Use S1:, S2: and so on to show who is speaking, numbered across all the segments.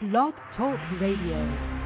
S1: Blog Talk Radio.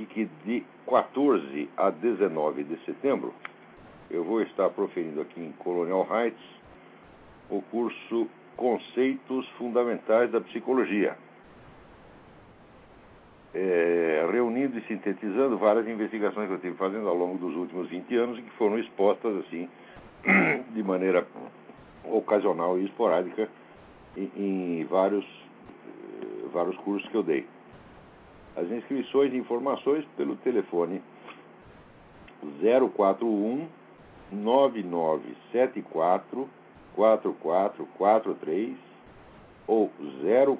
S2: Aqui que de 14 a 19 de setembro, eu vou estar proferindo aqui em Colonial Heights o curso Conceitos Fundamentais da Psicologia é, reunindo e sintetizando várias investigações que eu tive fazendo ao longo dos últimos 20 anos e que foram expostas assim de maneira ocasional e esporádica em, em vários, eh, vários cursos que eu dei. As inscrições e informações pelo telefone 041 9974 4443 ou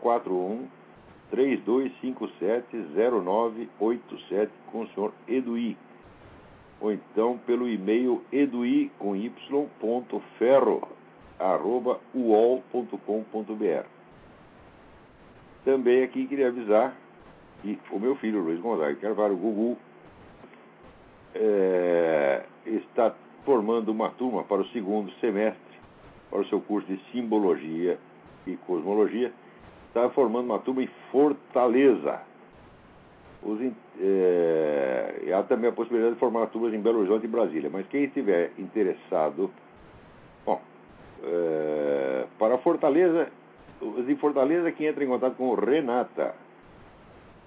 S2: 041 3257-0987 com o senhor Eduí. Ou então pelo e-mail eduí com y, ponto ferro, arroba uol.com.br. Também aqui queria avisar que o meu filho, Luiz Gonzaga Carvalho, Gugu, é, está formando uma turma para o segundo semestre, para o seu curso de Simbologia e Cosmologia, está formando uma turma em Fortaleza. Os, é, há também a possibilidade de formar turmas em Belo Horizonte e Brasília. Mas quem estiver interessado, bom, é, para Fortaleza, os de Fortaleza quem entra em contato com Renata.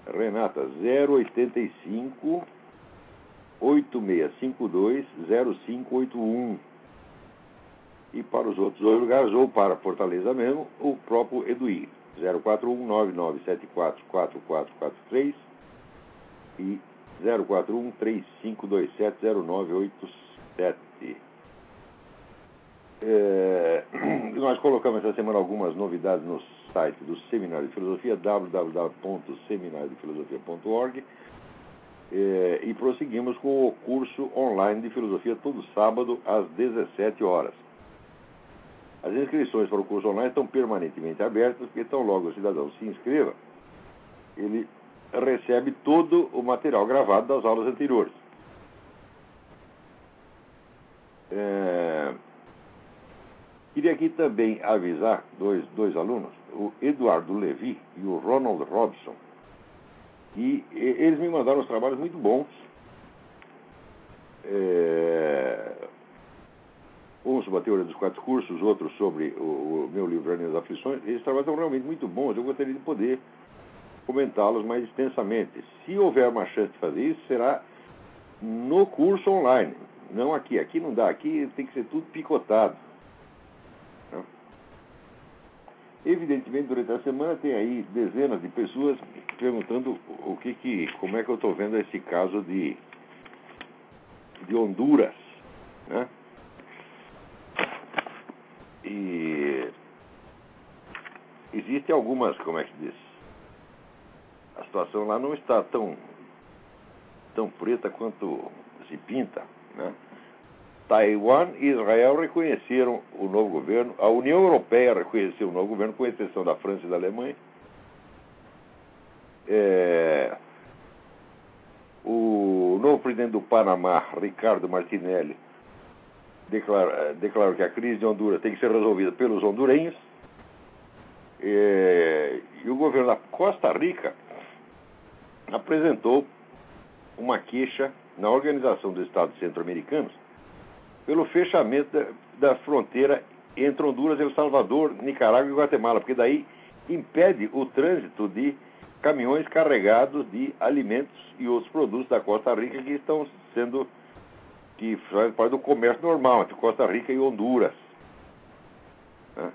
S2: Renata, 085 8652 0581. E para os outros dois lugares, ou para Fortaleza mesmo, o próprio Eduí. 041-9974-4443 e 041-3527-0987. É, nós colocamos essa semana algumas novidades no site do Seminário de Filosofia, www.seminariodefilosofia.org, é, e prosseguimos com o curso online de filosofia todo sábado às 17 horas. As inscrições para o curso online estão permanentemente abertas, porque tão logo o cidadão se inscreva, ele recebe todo o material gravado das aulas anteriores. É... Queria aqui também avisar dois, dois alunos, o Eduardo Levi e o Ronald Robson, e eles me mandaram uns trabalhos muito bons. É uns sobre a teoria dos quatro cursos, outros sobre o, o meu livro Jardim das Aflições. Esses trabalhos são realmente muito bons. Eu gostaria de poder comentá-los mais extensamente. Se houver uma chance de fazer isso, será no curso online, não aqui. Aqui não dá, aqui tem que ser tudo picotado. Né? Evidentemente, durante a semana tem aí dezenas de pessoas perguntando o que que, como é que eu estou vendo esse caso de, de Honduras, né? E existem algumas, como é que diz? A situação lá não está tão, tão preta quanto se pinta. Né? Taiwan e Israel reconheceram o novo governo, a União Europeia reconheceu o novo governo, com exceção da França e da Alemanha. É, o novo presidente do Panamá, Ricardo Martinelli, declara, declarou que a crise de Honduras tem que ser resolvida pelos hondurenhos. E, e o governo da Costa Rica apresentou uma queixa na Organização dos Estados Centro-Americanos pelo fechamento da, da, fronteira entre Honduras, El Salvador, Nicarágua e Guatemala, porque daí impede o trânsito de caminhões carregados de alimentos e outros produtos da Costa Rica que estão sendo que fazem parte do comércio normal entre Costa Rica e Honduras. Né?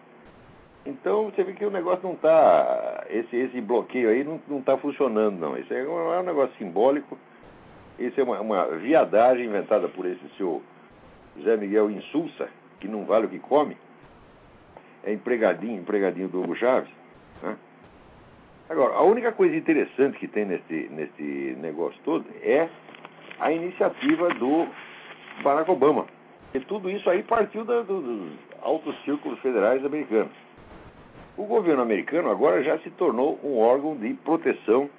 S2: Então você vê que o negócio não está. Esse, esse bloqueio aí não está funcionando, não. Isso é um, é um negócio simbólico. Isso é uma, uma, viadagem inventada por esse seu Zé Miguel Insulsa, que não vale o que come. É empregadinho, empregadinho do Hugo Chaves. Né? Agora, a única coisa interessante que tem nesse, nesse negócio todo é a iniciativa do Barack Obama. E tudo isso aí partiu da, do, dos altos círculos federais americanos. O governo americano agora já se tornou um órgão de proteção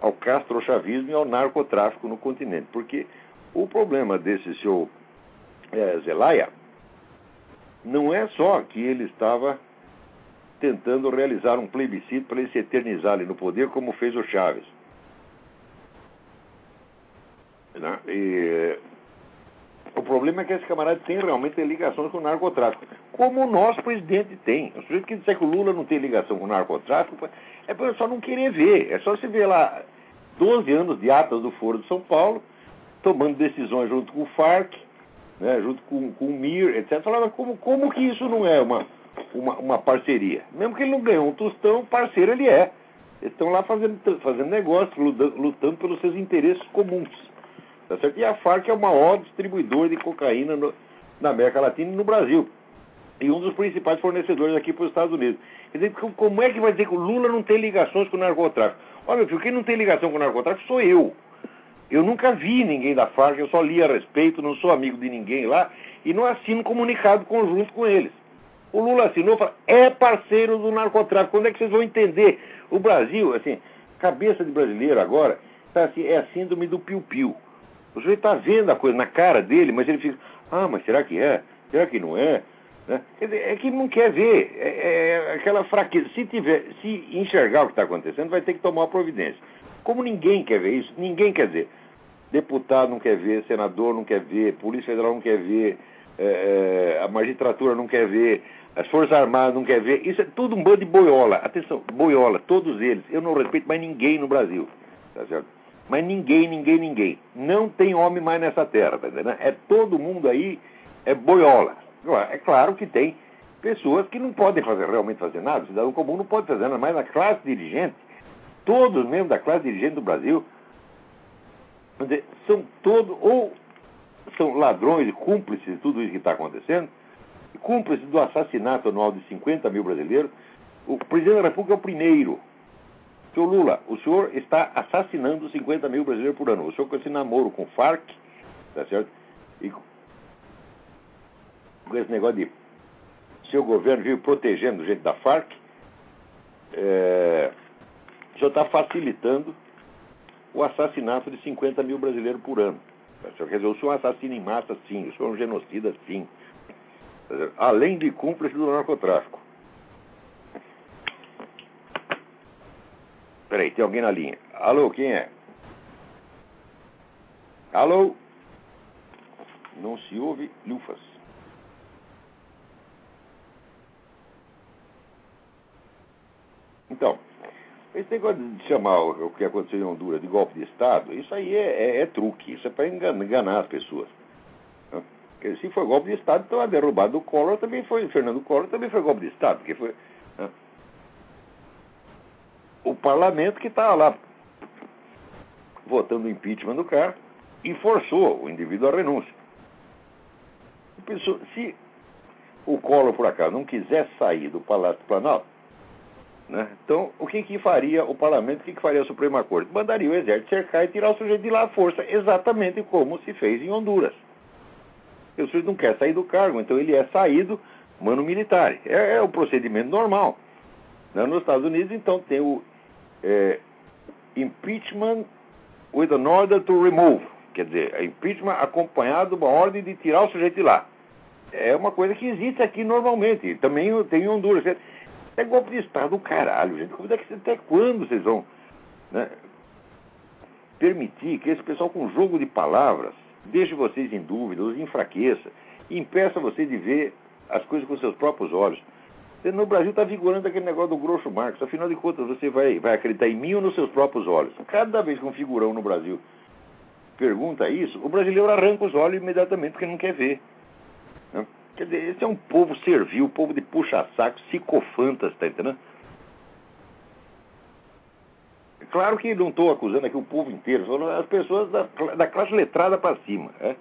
S2: ao castrochavismo e ao narcotráfico no continente. Porque o problema desse seu é, Zelaya não é só que ele estava tentando realizar um plebiscito para ele se eternizar ali no poder, como fez o Chaves. Né? E, o problema é que esse camarada tem realmente ligações com o narcotráfico. Como o nosso presidente tem. O sujeito que disser que o Lula não tem ligação com o narcotráfico é só não querer ver. É só se ver lá 12 anos de atas do Foro de São Paulo, tomando decisões junto com o FARC, né, junto com, com o MIR, etc. Falava como, como que isso não é uma, uma, uma parceria? Mesmo que ele não ganhou um tostão, parceiro ele é. Eles estão lá fazendo, fazendo negócio, lutando, lutando pelos seus interesses comuns. Tá certo? E a Farc é o maior distribuidor de cocaína no, na América Latina e no Brasil. E um dos principais fornecedores aqui para os Estados Unidos. Quer dizer, como é que vai dizer que o Lula não tem ligações com o narcotráfico? Olha, meu filho, quem não tem ligação com o narcotráfico sou eu. Eu nunca vi ninguém da Farc, eu só li a respeito, não sou amigo de ninguém lá e não assino comunicado conjunto com eles. O Lula assinou é parceiro do narcotráfico. Quando é que vocês vão entender? O Brasil, assim, cabeça de brasileiro agora, tá assim, é a síndrome do piu-piu. O sujeito está vendo a coisa na cara dele, mas ele fica, ah, mas será que é? Será que não é? Né? é que não quer ver, é, é aquela fraqueza. Se, tiver, se enxergar o que está acontecendo, vai ter que tomar providência. Como ninguém quer ver isso, ninguém quer ver. Deputado não quer ver, senador não quer ver, Polícia Federal não quer ver, é, é a magistratura não quer ver, as Forças Armadas não quer ver. Isso é tudo um bando de boiola. Atenção, boiola, todos eles. Eu não respeito mais ninguém no Brasil. Tá certo? Mas ninguém, ninguém, ninguém. Não tem homem mais nessa terra, tá entendendo? É todo mundo aí, é boiola. É claro que tem pessoas que não podem fazer realmente fazer nada, o cidadão comum não pode fazer nada, mas na classe dirigente, todos mesmo da classe dirigente do Brasil, são todos, ou são ladrões e cúmplices de tudo isso que está acontecendo, cúmplices do assassinato anual de 50 mil brasileiros. O presidente da República é o primeiro Senhor Lula, o senhor está assassinando 50 mil brasileiros por ano. O senhor com esse namoro com o Farc, tá certo? E com esse negócio de seu governo vive protegendo gente da Farc, é, senhor está facilitando o assassinato de 50 mil brasileiros por ano. Quer dizer, senhor é um assassino em massa, sim. O senhor é um genocida, sim. Tá Além de cúmplice do narcotráfico. Peraí, tem alguém na linha. Alô, quem é? Alô? Não se ouve lufas. Então, esse negócio de chamar o que aconteceu em Honduras de golpe de Estado, isso aí é, é, é truque, isso é para enganar, as pessoas. Porque se foi golpe de Estado, então a derrubada do Collor também foi, Fernando Collor também foi golpe de Estado, porque foi o parlamento que estava lá votando o impeachment do cara e forçou o indivíduo à renúncia. Se o Collor, por acaso, não quisesse sair do Palácio do Planalto, né, então o que, que faria o parlamento, o que, que faria a Suprema Corte? Mandaria o exército cercar e tirar o sujeito de lá à força, exatamente como se fez em Honduras. o sujeito não quer sair do cargo, então ele é saído mano militar. É, é o procedimento normal. Né? Nos Estados Unidos, então, tem o é, impeachment with an order to remove. Quer dizer, é impeachment acompanhado de uma ordem de tirar o sujeito de lá. É uma coisa que existe aqui normalmente. Também tem em Honduras. É golpe de Estado, caralho, gente. Como é que, até quando vocês vão né, permitir que esse pessoal com jogo de palavras deixe vocês em dúvida, os enfraqueça, impeça vocês de ver as coisas com seus próprios olhos? No Brasil está vigorando aquele negócio do grosso Marx. Afinal de contas, você vai, vai acreditar em mim ou nos seus próprios olhos? Cada vez que um figurão no Brasil pergunta isso, o brasileiro arranca os olhos imediatamente porque não quer ver. Quer dizer, esse é um povo servil, povo de puxa-saco, psicofantas, tá entendendo? Claro que não estou acusando aqui o povo inteiro, são as pessoas da, da classe letrada para cima. Né?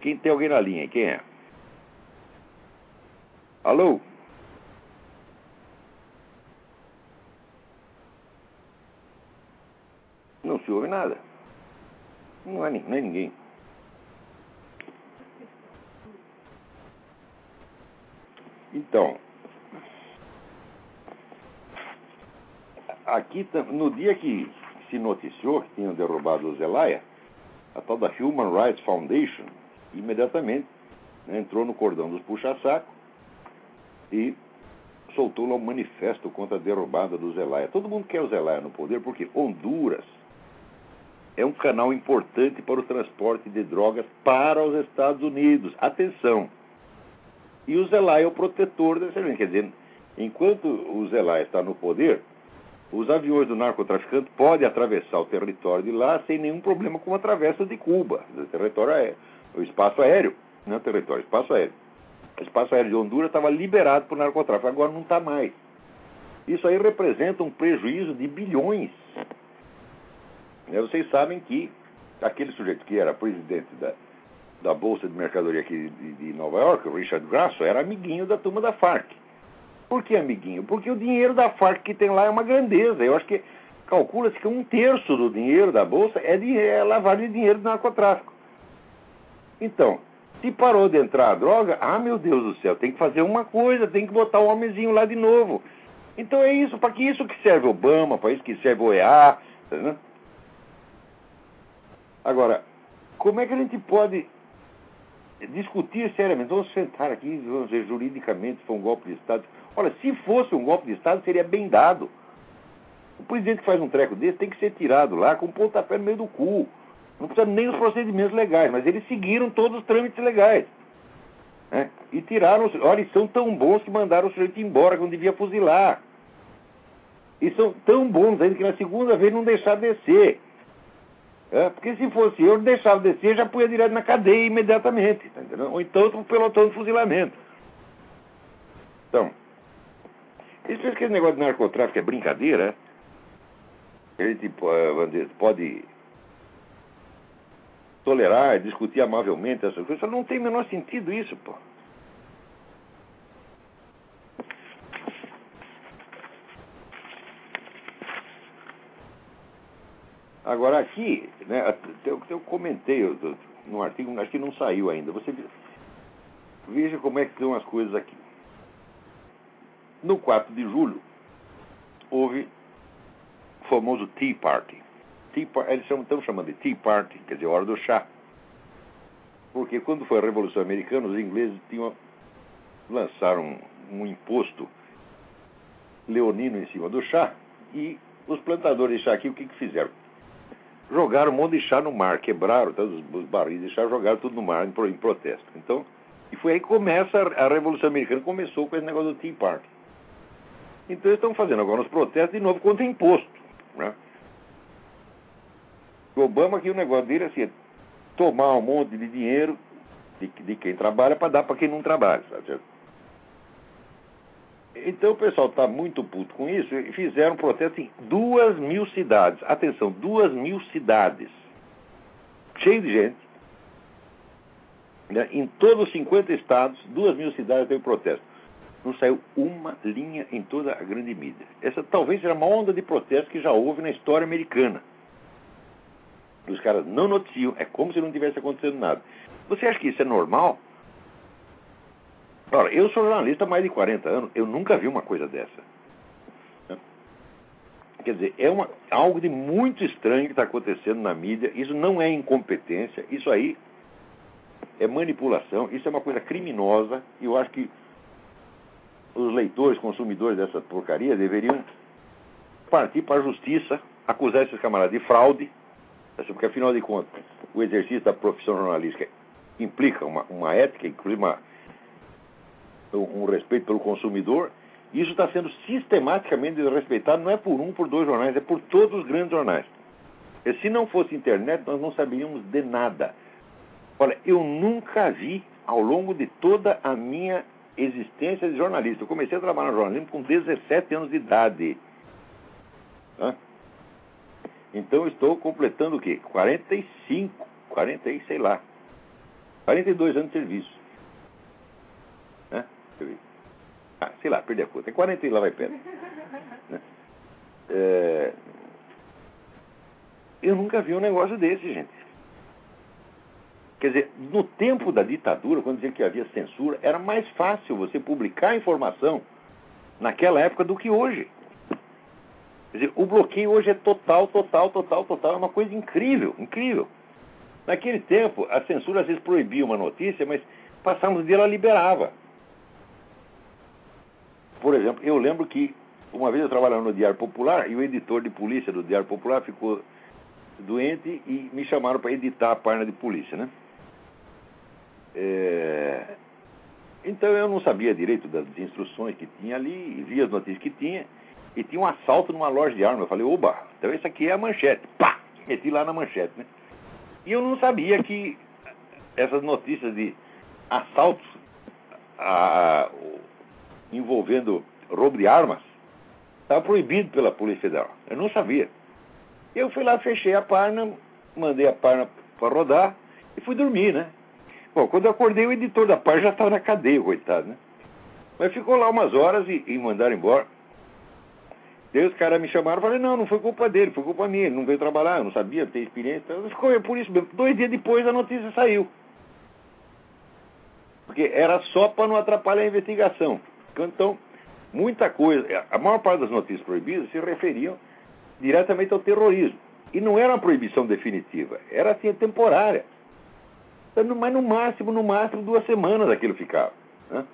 S2: Quem tem alguém na linha? Quem é? Alô? Não se ouve nada. Não é, não é ninguém. Então, aqui no dia que se noticiou que tinham derrubado o Zelaya, a tal da Human Rights Foundation imediatamente né, entrou no cordão dos puxa-saco e soltou lá um manifesto contra a derrubada do Zelaya. Todo mundo quer o Zelaya no poder porque Honduras é um canal importante para o transporte de drogas para os Estados Unidos. Atenção! E o Zelaya é o protetor desse evento. Quer dizer, enquanto o Zelaya está no poder, os aviões do narcotraficante podem atravessar o território de lá sem nenhum problema como atravessa de Cuba, o território aéreo, o espaço aéreo, não é território, espaço aéreo. O espaço aéreo de Honduras estava liberado para o narcotráfico, agora não está mais. Isso aí representa um prejuízo de bilhões. Né, vocês sabem que aquele sujeito que era presidente da, da Bolsa de Mercadoria aqui de, de Nova York, o Richard Grasso, era amiguinho da turma da Farc. Por que amiguinho? Porque o dinheiro da Farc que tem lá é uma grandeza. Eu acho que calcula-se que um terço do dinheiro da Bolsa é, de, é lavagem de dinheiro do narcotráfico. Então, se parou de entrar a droga, ah, meu Deus do céu, tem que fazer uma coisa, tem que botar o homenzinho lá de novo. Então é isso, para que isso que serve Obama, para isso que serve o EA. Né? Agora, como é que a gente pode discutir seriamente? Vamos sentar aqui, vamos ver juridicamente se foi um golpe de Estado. Olha, se fosse um golpe de Estado, seria bem dado. O presidente que faz um treco desse tem que ser tirado lá com um pontapé no meio do cu. Não precisa nem os procedimentos legais, mas eles seguiram todos os trâmites legais. Né? E tiraram. Olha, eles são tão bons que mandaram o sujeito embora quando devia fuzilar. E são tão bons ainda que na segunda vez não deixaram descer. É, porque se fosse eu, deixava descer, já punha direto na cadeia imediatamente. Tá Ou então o pelotão de fuzilamento. Então, isso que esse negócio de narcotráfico é brincadeira, é? a gente pode tolerar, discutir amavelmente essas coisas. Não tem o menor sentido isso, pô. Agora aqui, né, eu, eu comentei eu, no artigo, acho que não saiu ainda. Você veja como é que estão as coisas aqui. No 4 de julho, houve o famoso Tea Party. Tea, eles estão chamando de Tea Party, quer dizer, hora do chá. Porque quando foi a Revolução Americana, os ingleses tinham, lançaram um, um imposto leonino em cima do chá e os plantadores de chá aqui, o que, que fizeram? Jogaram um monte de chá no mar, quebraram todos os barris de chá, jogaram tudo no mar em, protesto. Então, e foi aí que começa a, Revolução Americana, começou com esse negócio do Tea Party. Então eles estão fazendo agora os protestos de novo contra imposto. Né? O Obama aqui o negócio dele é assim, é tomar um monte de dinheiro de, de quem trabalha para dar para quem não trabalha. Sabe? Então o pessoal está muito puto com isso e fizeram um protesto em duas mil cidades. Atenção, duas mil cidades. Cheio de gente. Né? Em todos os 50 estados, duas mil cidades teve protesto. Não saiu uma linha em toda a grande mídia. Essa talvez seja a maior onda de protesto que já houve na história americana. Os caras não noticiam, é como se não tivesse acontecendo nada. Você acha que isso é normal? Ora, eu sou jornalista há mais de 40 anos, eu nunca vi uma coisa dessa. Quer dizer, é uma, algo de muito estranho que está acontecendo na mídia. Isso não é incompetência, isso aí é manipulação, isso é uma coisa criminosa. E eu acho que os leitores, consumidores dessa porcaria deveriam partir para a justiça, acusar esses camaradas de fraude, porque afinal de contas, o exercício da profissão jornalística implica uma, uma ética, inclusive uma um, respeito pelo consumidor. Isso está sendo sistematicamente desrespeitado, não é por um, por dois jornais, é por todos os grandes jornais. E se não fosse internet, nós não saberíamos de nada. Olha, eu nunca vi, ao longo de toda a minha existência de jornalista, eu comecei a trabalhar no jornalismo com 17 anos de idade. Então estou completando o quê? 45, 40 e sei lá. 42 anos de serviço. Ah, sei lá, perdi a conta. É 40 e lá vai perto. Né? É... Eu nunca vi um negócio desse, gente. Quer dizer, no tempo da ditadura, quando dizia que havia censura, era mais fácil você publicar informação naquela época do que hoje. Quer dizer, o bloqueio hoje é total, total, total, total. É uma coisa incrível, incrível. Naquele tempo, a censura às vezes proibia uma notícia, mas passamos dia ela liberava. Por exemplo, eu lembro que uma vez eu trabalhava no Diário Popular e o editor de polícia do Diário Popular ficou doente e me chamaram para editar a página de polícia, né? É... Então eu não sabia direito das instruções que tinha ali, via as notícias que tinha, e tinha um assalto numa loja de armas. Eu falei, oba, então isso aqui é a manchete. Pá! Meti lá na manchete, né? E eu não sabia que essas notícias de assaltos a, envolvendo roubo de armas estava proibido pela Polícia Federal. Eu não sabia. Eu fui lá, fechei a página, mandei a página para rodar e fui dormir, né? Bom, quando eu acordei, o editor da página já estava na cadeia, coitado, né? Mas ficou lá umas horas e, e mandaram embora. Daí os caras me chamaram e falei, não, não foi culpa dele, foi culpa minha, ele não veio trabalhar, eu não sabia, ter experiência. Então, ficou por isso mesmo. Dois dias depois a notícia saiu. Porque era só para não atrapalhar a investigação. Então, muita coisa, a maior parte das notícias proibidas se referiam diretamente ao terrorismo. E não era uma proibição definitiva, era assim temporária. Então, mas no máximo, no máximo, duas semanas aquilo ficava. Né?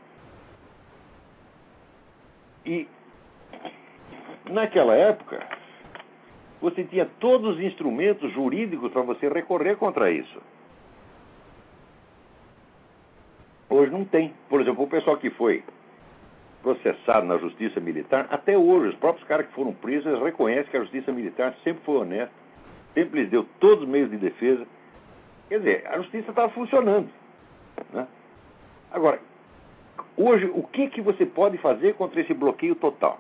S2: E naquela época, você tinha todos os instrumentos jurídicos para você recorrer contra isso. Hoje não tem. Por exemplo, o pessoal que foi processado na justiça militar, até hoje, os próprios caras que foram presos reconhecem que a justiça militar sempre foi honesta, sempre lhes deu todos os meios de defesa. Quer dizer, a justiça estava funcionando. Né? Agora, hoje, o que, que você pode fazer contra esse bloqueio total?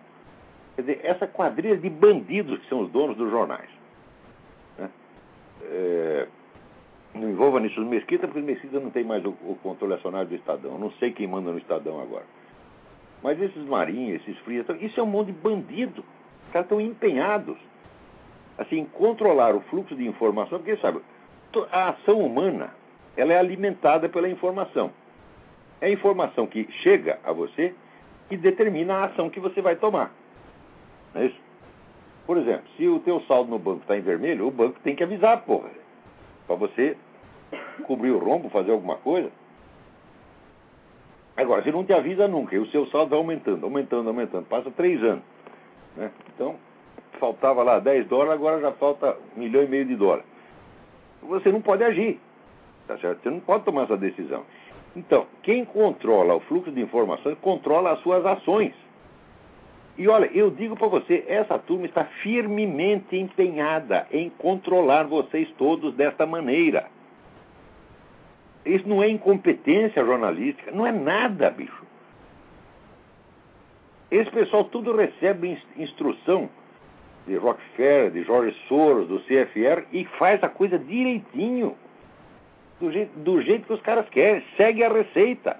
S2: Quer dizer, essa quadrilha de bandidos que são os donos dos jornais. Né? É, não envolva nisso os Mesquita, porque os Mesquita não tem mais o, o controle acionário do Estadão. Não sei quem manda no Estadão agora. Mas esses marinhos, esses frias, isso é um monte de bandido. Os caras estão empenhados assim, em controlar o fluxo de informação, porque, sabe, a ação humana ela é alimentada pela informação. É a informação que chega a você e determina a ação que você vai tomar. Não é isso? Por exemplo, se o teu saldo no banco está em vermelho, o banco tem que avisar, porra. Para você cobrir o rombo, fazer alguma coisa. Agora, se não te avisa nunca, e o seu saldo vai aumentando, aumentando, aumentando. Passa três anos. Né? Então, faltava lá 10 dólares, agora já falta um milhão e meio de dólares. Você não pode agir. Tá certo? Você não pode tomar essa decisão. Então, quem controla o fluxo de informações controla as suas ações. E olha, eu digo para você, essa turma está firmemente empenhada em controlar vocês todos desta maneira. Isso não é incompetência jornalística, não é nada, bicho. Esse pessoal tudo recebe instrução de Rockefeller, de Jorge Soros, do CFR e faz a coisa direitinho, do jeito, do jeito que os caras querem, segue a receita.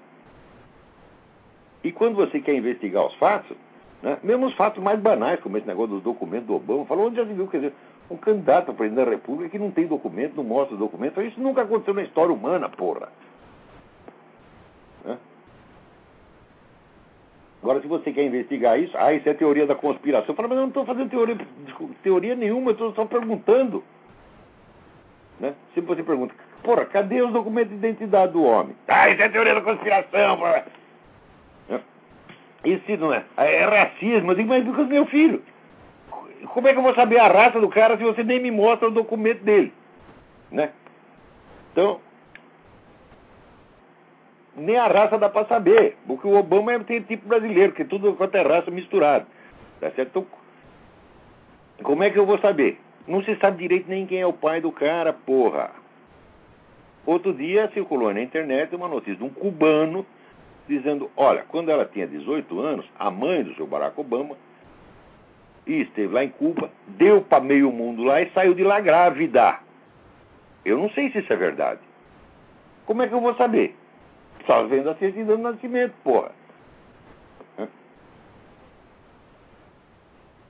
S2: E quando você quer investigar os fatos, né? Mesmo os fatos mais banais, como esse negócio dos documentos do Obama, falou onde já se viu, quer dizer, um candidato a presidente da República que não tem documento, não mostra documento, isso nunca aconteceu na história humana, porra. Agora, se você quer investigar isso, ah, isso é teoria da conspiração. Fala, mas eu não estou fazendo teoria, teoria nenhuma, eu estou só perguntando. Né? Se você pergunta, porra, cadê os documentos de identidade do homem? Ah, isso é teoria da conspiração, porra. Isso não é. É racismo. Eu digo, mas porque meu filho. Como é que eu vou saber a raça do cara se você nem me mostra o documento dele? Né? Então, nem a raça dá para saber. Porque o Obama é tipo brasileiro, que tudo quanto é raça misturado. Tá certo? Então, como é que eu vou saber? Não se sabe direito nem quem é o pai do cara, porra. Outro dia circulou na internet uma notícia de um cubano dizendo: olha, quando ela tinha 18 anos, a mãe do seu Barack Obama e esteve lá em Cuba, deu para meio mundo lá e saiu de lá grávida. Eu não sei se isso é verdade. Como é que eu vou saber? Só vendo a certidão de nascimento, porra.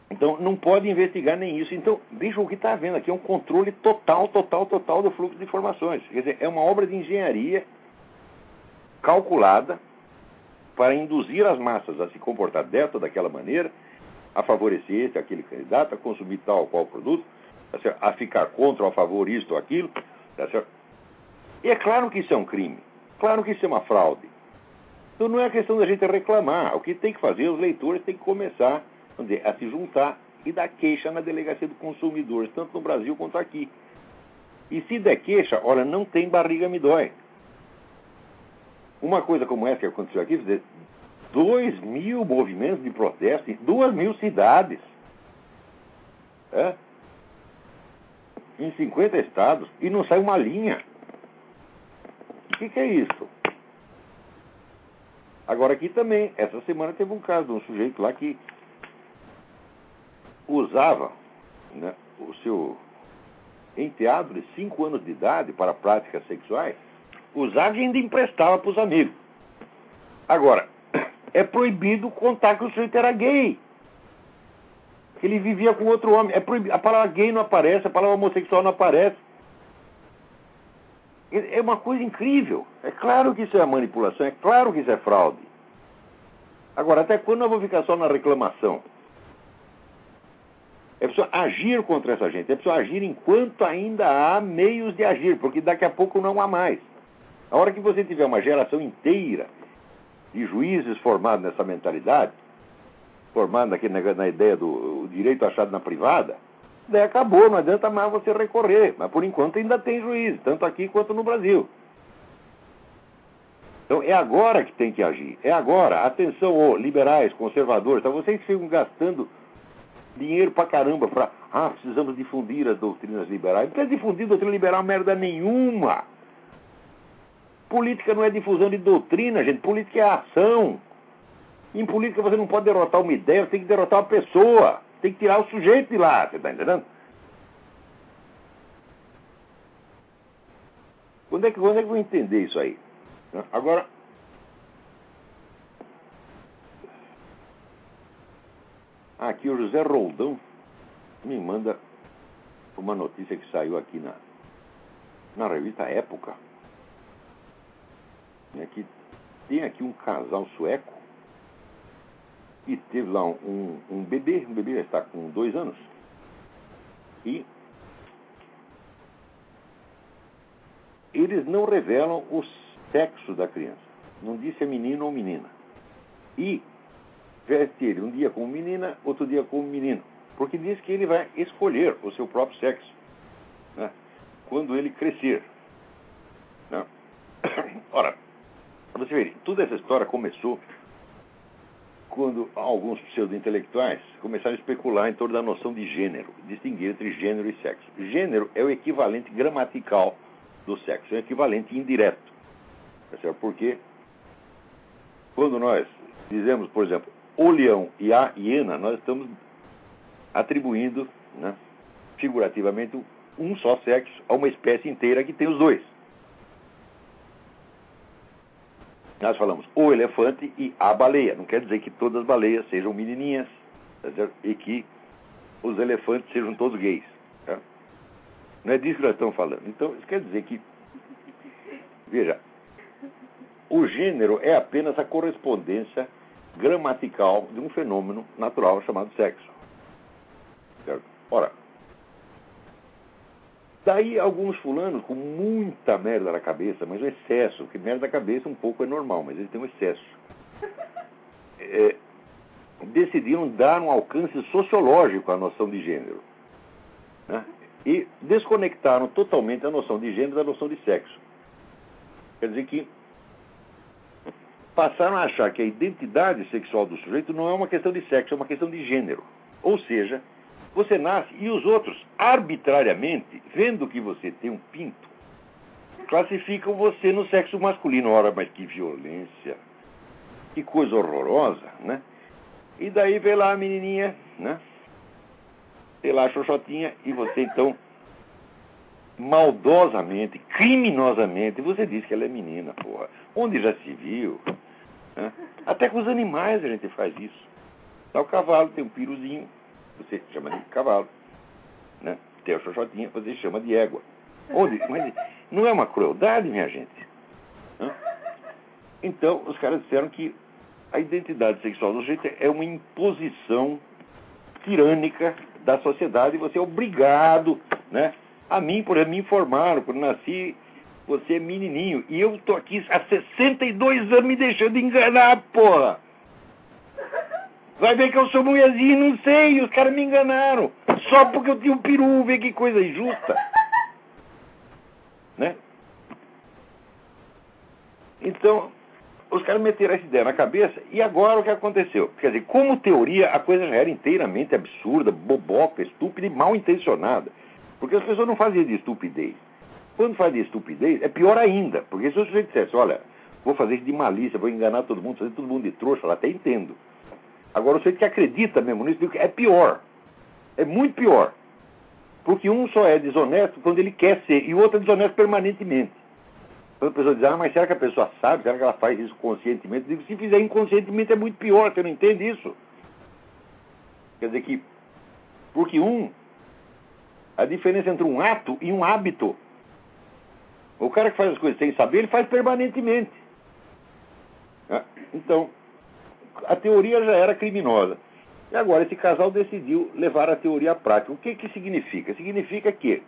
S2: Então, não pode investigar nem isso. Então, veja o que está havendo aqui: é um controle total, total, total do fluxo de informações. Quer dizer, é uma obra de engenharia calculada para induzir as massas a se comportar desta ou daquela maneira, a favorecer esse, aquele candidato, a consumir tal ou qual produto, tá a ficar contra ou a favor isto ou aquilo. Tá e é claro que isso é um crime. Claro que isso é uma fraude. Então não é questão da gente reclamar. O que tem que fazer, os leitores têm que começar dizer, a se juntar e dar queixa na delegacia do consumidor, tanto no Brasil quanto aqui. E se der queixa, olha, não tem barriga me dói. Uma coisa como essa que aconteceu aqui, dizer, dois mil movimentos de protesto em duas mil cidades. É? Em 50 estados. E não sai uma linha. O que, que é isso? Agora aqui também, essa semana teve um caso de um sujeito lá que usava né, o seu enteado de 5 anos de idade para práticas sexuais, usava e ainda emprestava para os amigos. Agora, é proibido contar que o sujeito era gay. Ele vivia com outro homem. É proibido. A palavra gay não aparece, a palavra homossexual não aparece. É uma coisa incrível. É claro que isso é manipulação, é claro que isso é fraude. Agora, até quando eu vou ficar só na reclamação? É preciso agir contra essa gente. É preciso agir enquanto ainda há meios de agir, porque daqui a pouco não há mais. A hora que você tiver uma geração inteira de juízes formados nessa mentalidade, formados na ideia do direito achado na privada, daí acabou, não adianta mais você recorrer. Mas por enquanto ainda tem juízes, tanto aqui quanto no Brasil. Então é agora que tem que agir. É agora. Atenção, oh, liberais, conservadores, tá? vocês ficam gastando dinheiro pra caramba para. Ah, precisamos difundir as doutrinas liberais. Não precisa difundir doutrina liberal merda nenhuma. Política não é difusão de doutrina, gente. Política é ação. Em política você não pode derrotar uma ideia, você tem que derrotar uma pessoa. Tem que tirar o sujeito de lá, você está entendendo? Quando é, que, quando é que eu vou entender isso aí? Agora, Aqui o José Roldão me manda uma notícia que saiu aqui na, na revista Época. É que tem aqui um casal sueco que teve lá um, um bebê, um bebê já está com dois anos. E eles não revelam o sexo da criança. Não diz se é menino ou menina. E veste ele um dia como menina, outro dia como menino. Porque diz que ele vai escolher o seu próprio sexo né, quando ele crescer. Né? Ora, você vê, toda essa história começou quando alguns pseudo-intelectuais começaram a especular em torno da noção de gênero, distinguir entre gênero e sexo. Gênero é o equivalente gramatical do sexo, é o equivalente indireto. Tá Porque quando nós dizemos, por exemplo, o leão e a hiena, nós estamos atribuindo, né, figurativamente, um só sexo a uma espécie inteira que tem os dois. Nós falamos o elefante e a baleia. Não quer dizer que todas as baleias sejam menininhas tá e que os elefantes sejam todos gays. Tá? Não é disso que nós estamos falando. Então, isso quer dizer que, veja, o gênero é apenas a correspondência gramatical de um fenômeno natural chamado sexo. Certo? Ora, daí alguns fulanos com muita merda na cabeça, mas o excesso, que merda na cabeça um pouco é normal, mas ele tem um excesso. É, decidiram dar um alcance sociológico à noção de gênero. Né? E desconectaram totalmente a noção de gênero da noção de sexo. Quer dizer que passaram a achar que a identidade sexual do sujeito não é uma questão de sexo, é uma questão de gênero. Ou seja, você nasce e os outros, arbitrariamente, vendo que você tem um pinto, classificam você no sexo masculino. Ora, mas que violência, que coisa horrorosa, né? E daí vê lá a menininha, né? Vê lá a xoxotinha e você então maldosamente, criminosamente, você diz que ela é menina, porra. Onde já se viu? Né? Até com os animais a gente faz isso. Tá, o cavalo tem um piruzinho, você chama de cavalo. Né? Tem a xoxotinha, você chama de égua. Onde? Mas não é uma crueldade, minha gente? Né? Então, os caras disseram que a identidade sexual do jeito é uma imposição tirânica da sociedade e você é obrigado, né? A mim, por exemplo, me informaram, quando nasci, você é menininho. E eu tô aqui há 62 anos me deixando enganar, porra. Vai ver que eu sou mulherzinho, não sei, os caras me enganaram. Só porque eu tinha um peru, vê que coisa injusta. Né? Então, os caras meteram essa ideia na cabeça e agora o que aconteceu? Quer dizer, como teoria, a coisa já era inteiramente absurda, boboca, estúpida e mal intencionada. Porque as pessoas não faziam de estupidez. Quando faz de estupidez, é pior ainda. Porque se sujeito dissesse, olha, vou fazer isso de malícia, vou enganar todo mundo, fazer todo mundo de trouxa, eu até entendo. Agora, o sujeito que acredita mesmo nisso, é pior. É muito pior. Porque um só é desonesto quando ele quer ser, e o outro é desonesto permanentemente. Quando a pessoa diz, ah, mas será que a pessoa sabe? Será que ela faz isso conscientemente? Eu digo, se fizer inconscientemente é muito pior, você não entende isso? Quer dizer que, porque um, a diferença entre um ato e um hábito. O cara que faz as coisas sem saber, ele faz permanentemente. Ah, então, a teoria já era criminosa. E agora esse casal decidiu levar a teoria à prática. O que, que significa? Significa que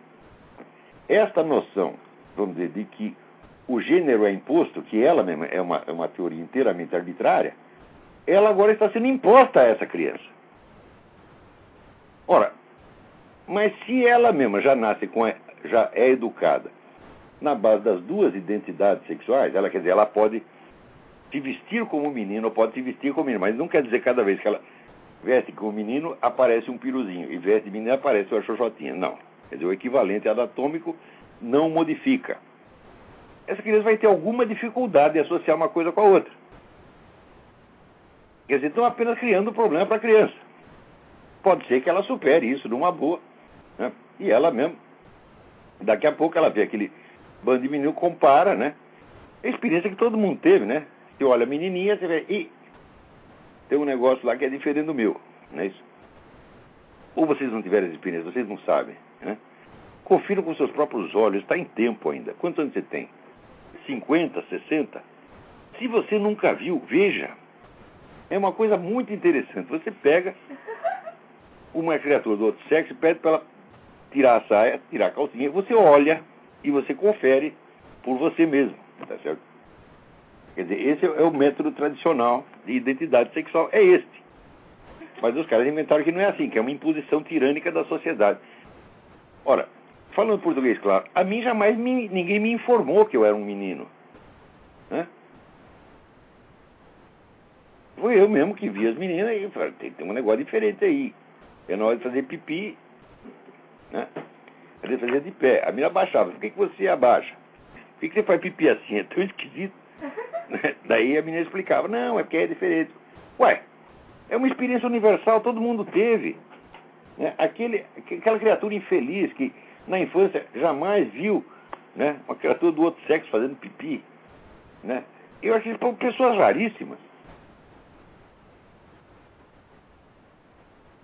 S2: esta noção, vamos dizer, de que o gênero é imposto, que ela mesma é uma, é uma teoria inteiramente arbitrária, ela agora está sendo imposta a essa criança. Ora, mas se ela mesma já nasce com, já é educada na base das duas identidades sexuais, ela quer dizer, ela pode se vestir como menino ou pode se vestir como menino, mas não quer dizer cada vez que ela veste como menino aparece um piruzinho e veste menino aparece uma xoxotinha. Não. Quer dizer, o equivalente anatômico não modifica. Essa criança vai ter alguma dificuldade de associar uma coisa com a outra. Quer dizer, estão apenas criando um problema para a criança. Pode ser que ela supere isso numa boa. Né? E ela mesmo, daqui a pouco ela vê aquele bando de menino, compara, né? É a experiência que todo mundo teve, né? Você olha a menininha, você vê, e tem um negócio lá que é diferente do meu, não é isso? Ou vocês não tiveram experiência, vocês não sabem, né? Confiram com seus próprios olhos, está em tempo ainda. Quantos anos você tem? 50, 60? Se você nunca viu, veja. É uma coisa muito interessante. Você pega uma criatura do outro sexo e pede para ela tirar a saia, tirar a calcinha, você olha e você confere por você mesmo, tá certo? Quer dizer, esse é o método tradicional de identidade sexual, é este. Mas os caras inventaram que não é assim, que é uma imposição tirânica da sociedade. Ora, falando português, claro, a mim jamais me, ninguém me informou que eu era um menino. Né? Foi eu mesmo que vi as meninas e falei, tem, tem um negócio diferente aí. É na hora de fazer pipi, né? Ele fazia de pé. A menina abaixava. Por que, que você abaixa? Por que, que você faz pipi assim? É tão esquisito. Daí a menina explicava, não, é porque é diferente. Ué, é uma experiência universal, todo mundo teve. Né? Aquele, aquela criatura infeliz que na infância jamais viu né, uma criatura do outro sexo fazendo pipi. Né? Eu acho que são pessoas raríssimas.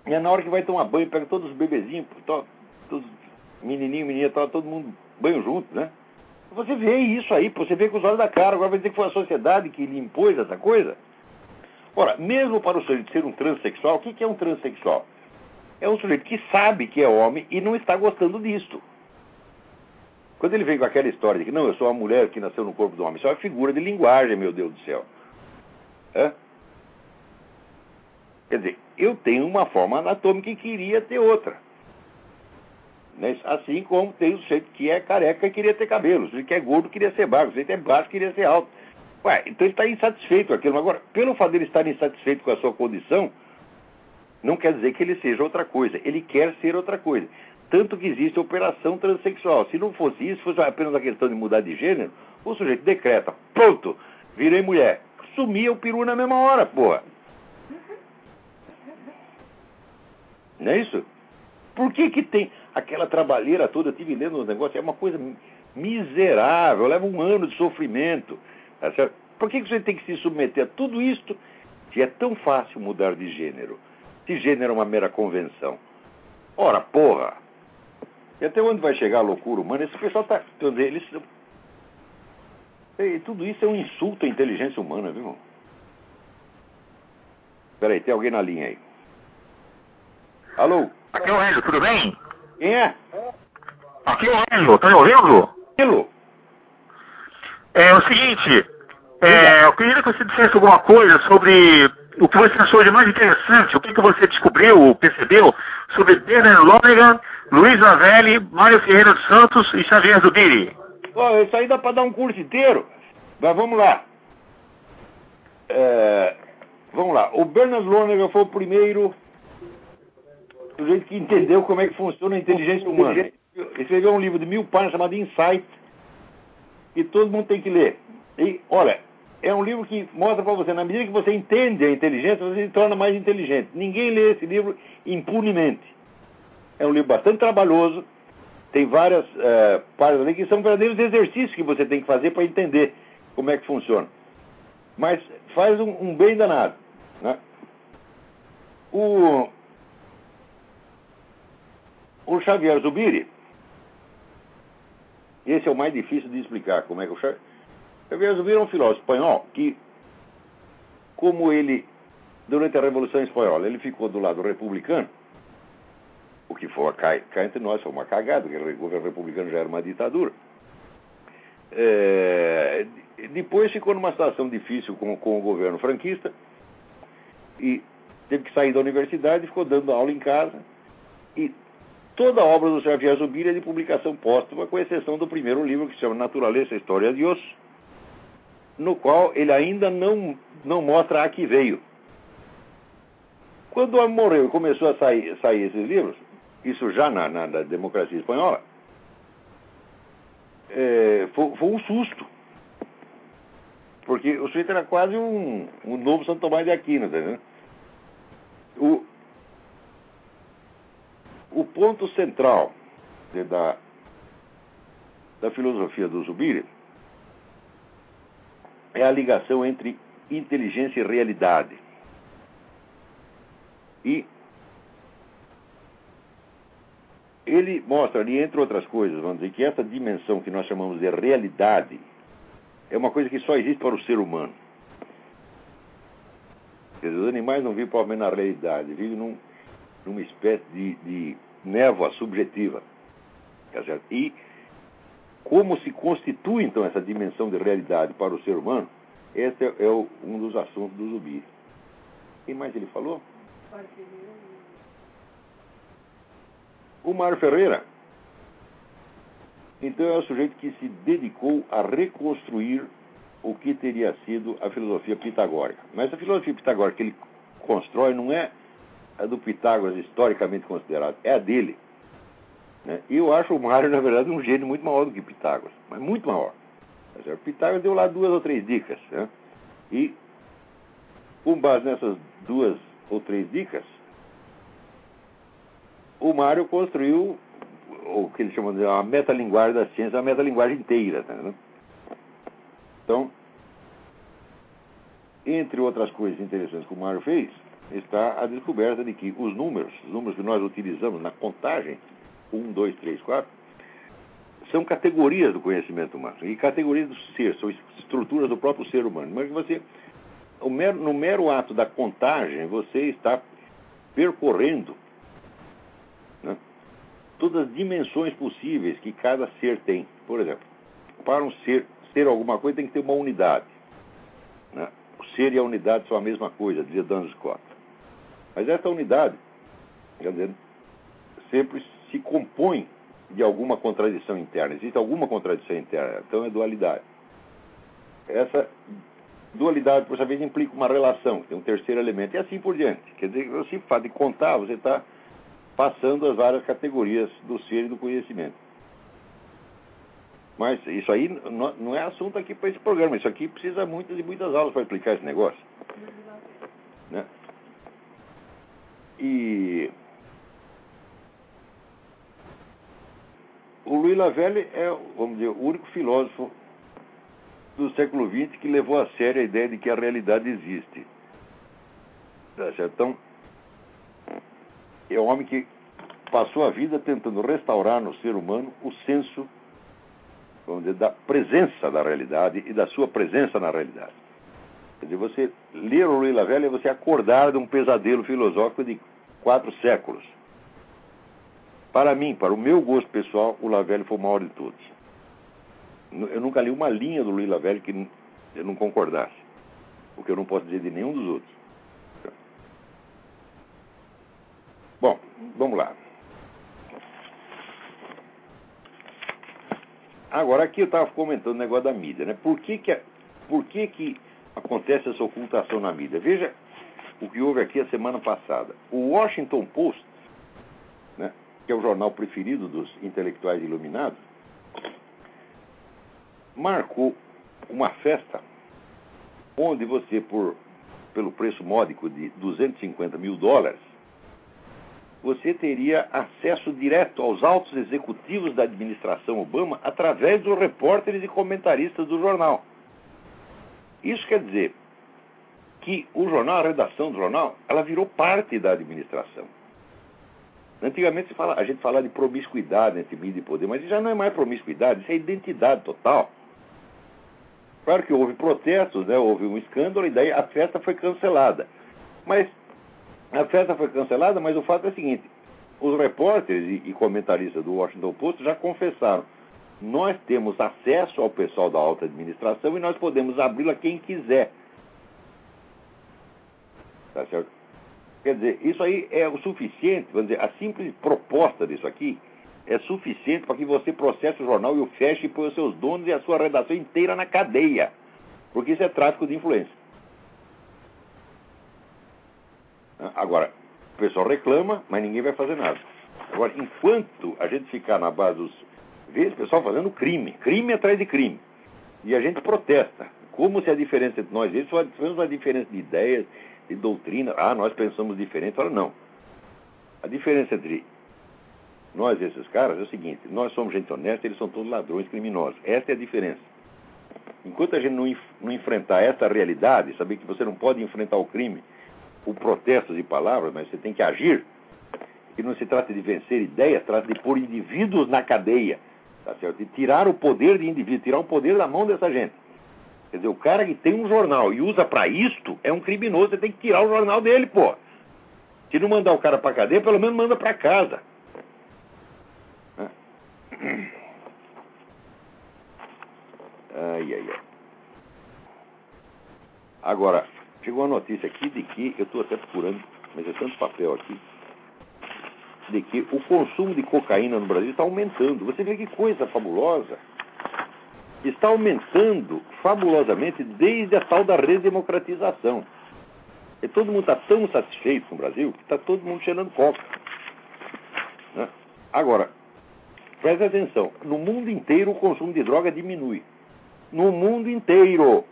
S2: E é na hora que vai tomar banho, pega todos os bebezinhos, todos menininho, menina, todo mundo banho junto, né? Você vê isso aí, você vê com os olhos da cara, agora vai dizer que foi a sociedade que lhe impôs essa coisa? Ora, mesmo para o sujeito ser um transexual, o que é um transexual? É um sujeito que sabe que é homem e não está gostando disto. Quando ele vem com aquela história de que não, eu sou uma mulher que nasceu no corpo do homem, isso é uma figura de linguagem, meu Deus do céu. É? Quer dizer, eu tenho uma forma anatômica e queria ter outra. Né? Assim como tem o sujeito que é careca e queria ter cabelo, o que é gordo queria ser baixo, o que é baixo queria ser alto. Ué, então ele está insatisfeito com aquilo. Agora, pelo fato dele estar insatisfeito com a sua condição, não quer dizer que ele seja outra coisa. Ele quer ser outra coisa. Tanto que existe operação transexual. Se não fosse isso, fosse apenas a questão de mudar de gênero, o sujeito decreta, pronto, virei mulher. Sumia o peru na mesma hora, porra. Não é isso? Por que, que tem aquela trabalheira toda? Eu estive lendo os negócios, é uma coisa miserável, leva um ano de sofrimento. Tá? Por que, que você tem que se submeter a tudo isto se é tão fácil mudar de gênero? Se gênero é uma mera convenção. Ora, porra! E até onde vai chegar a loucura humana? Esse pessoal está. Eles, tudo isso é um insulto à inteligência humana, viu? Peraí, tem alguém na linha aí. Alô?
S1: Aqui é o Enzo, tudo bem?
S2: Quem é?
S1: Aqui é o Enzo, tá me ouvindo?
S2: Enzo.
S1: É o seguinte, é, eu queria que você dissesse alguma coisa sobre o que você achou de mais interessante, o que, que você descobriu, percebeu sobre Bernard Lonegan, Luiz Avelli, Mário Ferreira dos Santos e Xavier Zubiri.
S2: Oh, isso aí dá para dar um curso inteiro. Mas vamos lá. É, vamos lá. O Bernard Lonegan foi o primeiro sujeito que entendeu como é que funciona a inteligência humana. Escreveu um livro de mil páginas chamado Insight, que todo mundo tem que ler. E, olha, é um livro que mostra para você, na medida que você entende a inteligência, você se torna mais inteligente. Ninguém lê esse livro impunemente. É um livro bastante trabalhoso, tem várias uh, páginas ali que são verdadeiros exercícios que você tem que fazer para entender como é que funciona. Mas faz um, um bem danado. Né? O, o Xavier Zubiri, esse é o mais difícil de explicar como é que o Xavier. Xavier Zubiri é um filósofo espanhol que, como ele, durante a Revolução Espanhola, ele ficou do lado republicano, o que foi, cá, cá entre nós, foi uma cagada, porque o governo republicano já era uma ditadura. É, depois ficou numa situação difícil com, com o governo franquista e teve que sair da universidade ficou dando aula em casa. E toda a obra do Xavier Zubiri é de publicação póstuma, com exceção do primeiro livro que se chama Naturaleza História de Deus, no qual ele ainda não, não mostra a que veio. Quando o morreu e começou a sair, sair esses livros, isso já na, na, na democracia espanhola, é, foi, foi, um susto. Porque o sujeito era quase um, um novo Santo Tomás de Aquino, entendendo? O, o ponto central de, da, da filosofia do Zubiri é a ligação entre inteligência e realidade. E ele mostra ali, entre outras coisas, vamos dizer, que essa dimensão que nós chamamos de realidade é uma coisa que só existe para o ser humano. Dizer, os animais não vivem provavelmente na realidade, vivem num, numa espécie de, de névoa subjetiva. Tá? E como se constitui, então, essa dimensão de realidade para o ser humano, esse é, o, um dos assuntos do Zubir. Quem mais ele falou? O Mário Ferreira, então, é o sujeito que se dedicou a reconstruir o que teria sido a filosofia pitagórica. Mas a filosofia pitagórica que ele constrói não é a do Pitágoras historicamente considerado, é a dele. Né? E eu acho o Mário, na verdade, um gênio muito maior do que Pitágoras, mas muito maior. O Pitágoras deu lá duas ou três dicas. Né? E, com base nessas duas ou três dicas, o Mário construiu o que eles chamam de uma metalinguagem da ciência, a metalinguagem inteira. Tá então, entre outras coisas interessantes que o Mário fez, está a descoberta de que os números, os números que nós utilizamos na contagem, 1, 2, 3, 4, são categorias do conhecimento humano. E categorias do ser, são estruturas do próprio ser humano. Mas você, mero, no mero ato da contagem, você está percorrendo né, todas as dimensões possíveis que cada ser tem. Por exemplo, para um ser ser alguma coisa tem que ter uma unidade. Né? O ser e a unidade são a mesma coisa, dizia Dan Scott. Mas essa unidade, quer dizer, sempre se compõe de alguma contradição interna. Existe alguma contradição interna, então é dualidade. Essa dualidade, por sua vez, implica uma relação, tem um terceiro elemento, e assim por diante. Quer dizer, você fala de contar, você está passando as várias categorias do ser e do conhecimento. Mas isso aí não é assunto aqui para esse programa. Isso aqui precisa muitas e muitas aulas para explicar esse negócio. Né? E o Louis Lavelle é, vamos dizer, o único filósofo do século XX que levou a sério a ideia de que a realidade existe. Tá? Então, é um homem que passou a vida tentando restaurar no ser humano o senso vamos dizer, da presença da realidade e da sua presença na realidade. Quer dizer, você ler o Louis Lavelle é você acordar de um pesadelo filosófico de quatro séculos. Para mim, para o meu gosto pessoal, o Lavelle foi o maior de todos. Eu nunca li uma linha do Louis Lavelle que eu não concordasse. O que eu não posso dizer de nenhum dos outros. Bom, vamos lá. Agora, aqui eu estava comentando o negócio da mídia, né? Por que que, por que que acontece essa ocultação na mídia? Veja o que houve aqui a semana passada. O Washington Post, né, que é o jornal preferido dos intelectuais iluminados, marcou uma festa onde você, por, pelo preço módico de 250 mil dólares, você teria acesso direto aos altos executivos da administração Obama através dos repórteres e comentaristas do jornal. Isso quer dizer que o jornal, a redação do jornal, ela virou parte da administração. Antigamente fala, a gente falava de promiscuidade entre mídia e poder, mas isso já não é mais promiscuidade, isso é identidade total. Claro que houve protestos, né, houve um escândalo e daí a festa foi cancelada. Mas a festa foi cancelada, mas o fato é o seguinte: os repórteres e, e comentaristas do Washington Post já confessaram. Nós temos acesso ao pessoal da alta administração e nós podemos abri-lo a quem quiser. Tá certo? Quer dizer, isso aí é o suficiente, vamos dizer, a simples proposta disso aqui é suficiente para que você processe o jornal e o feche e põe os seus donos e a sua redação inteira na cadeia. Porque isso é tráfico de influência. Agora, o pessoal reclama, mas ninguém vai fazer nada. Agora, enquanto a gente ficar na base dos. Vê o pessoal fazendo crime, crime atrás de crime. E a gente protesta. Como se a diferença entre nós e eles fosse uma diferença de ideias, de doutrina. Ah, nós pensamos diferente. Fala, não. A diferença entre nós e esses caras é o seguinte: nós somos gente honesta, eles são todos ladrões criminosos. Essa é a diferença. Enquanto a gente não, não enfrentar essa realidade, saber que você não pode enfrentar o crime por protestos e palavras, mas você tem que agir. E não se trata de vencer ideias, trata de pôr indivíduos na cadeia. Tá certo? De tirar o poder de indivíduo, tirar o poder da mão dessa gente. Quer dizer, o cara que tem um jornal e usa para isto é um criminoso, você tem que tirar o jornal dele, pô. Se não mandar o cara para cadeia, pelo menos manda para casa. Ai, ai, ai. Agora, Chegou a notícia aqui de que, eu estou até procurando, mas é tanto papel aqui, de que o consumo de cocaína no Brasil está aumentando. Você vê que coisa fabulosa. Está aumentando fabulosamente desde a tal da redemocratização. E todo mundo está tão satisfeito com o Brasil que está todo mundo cheirando coca. Né? Agora, preste atenção: no mundo inteiro o consumo de droga diminui. No mundo inteiro.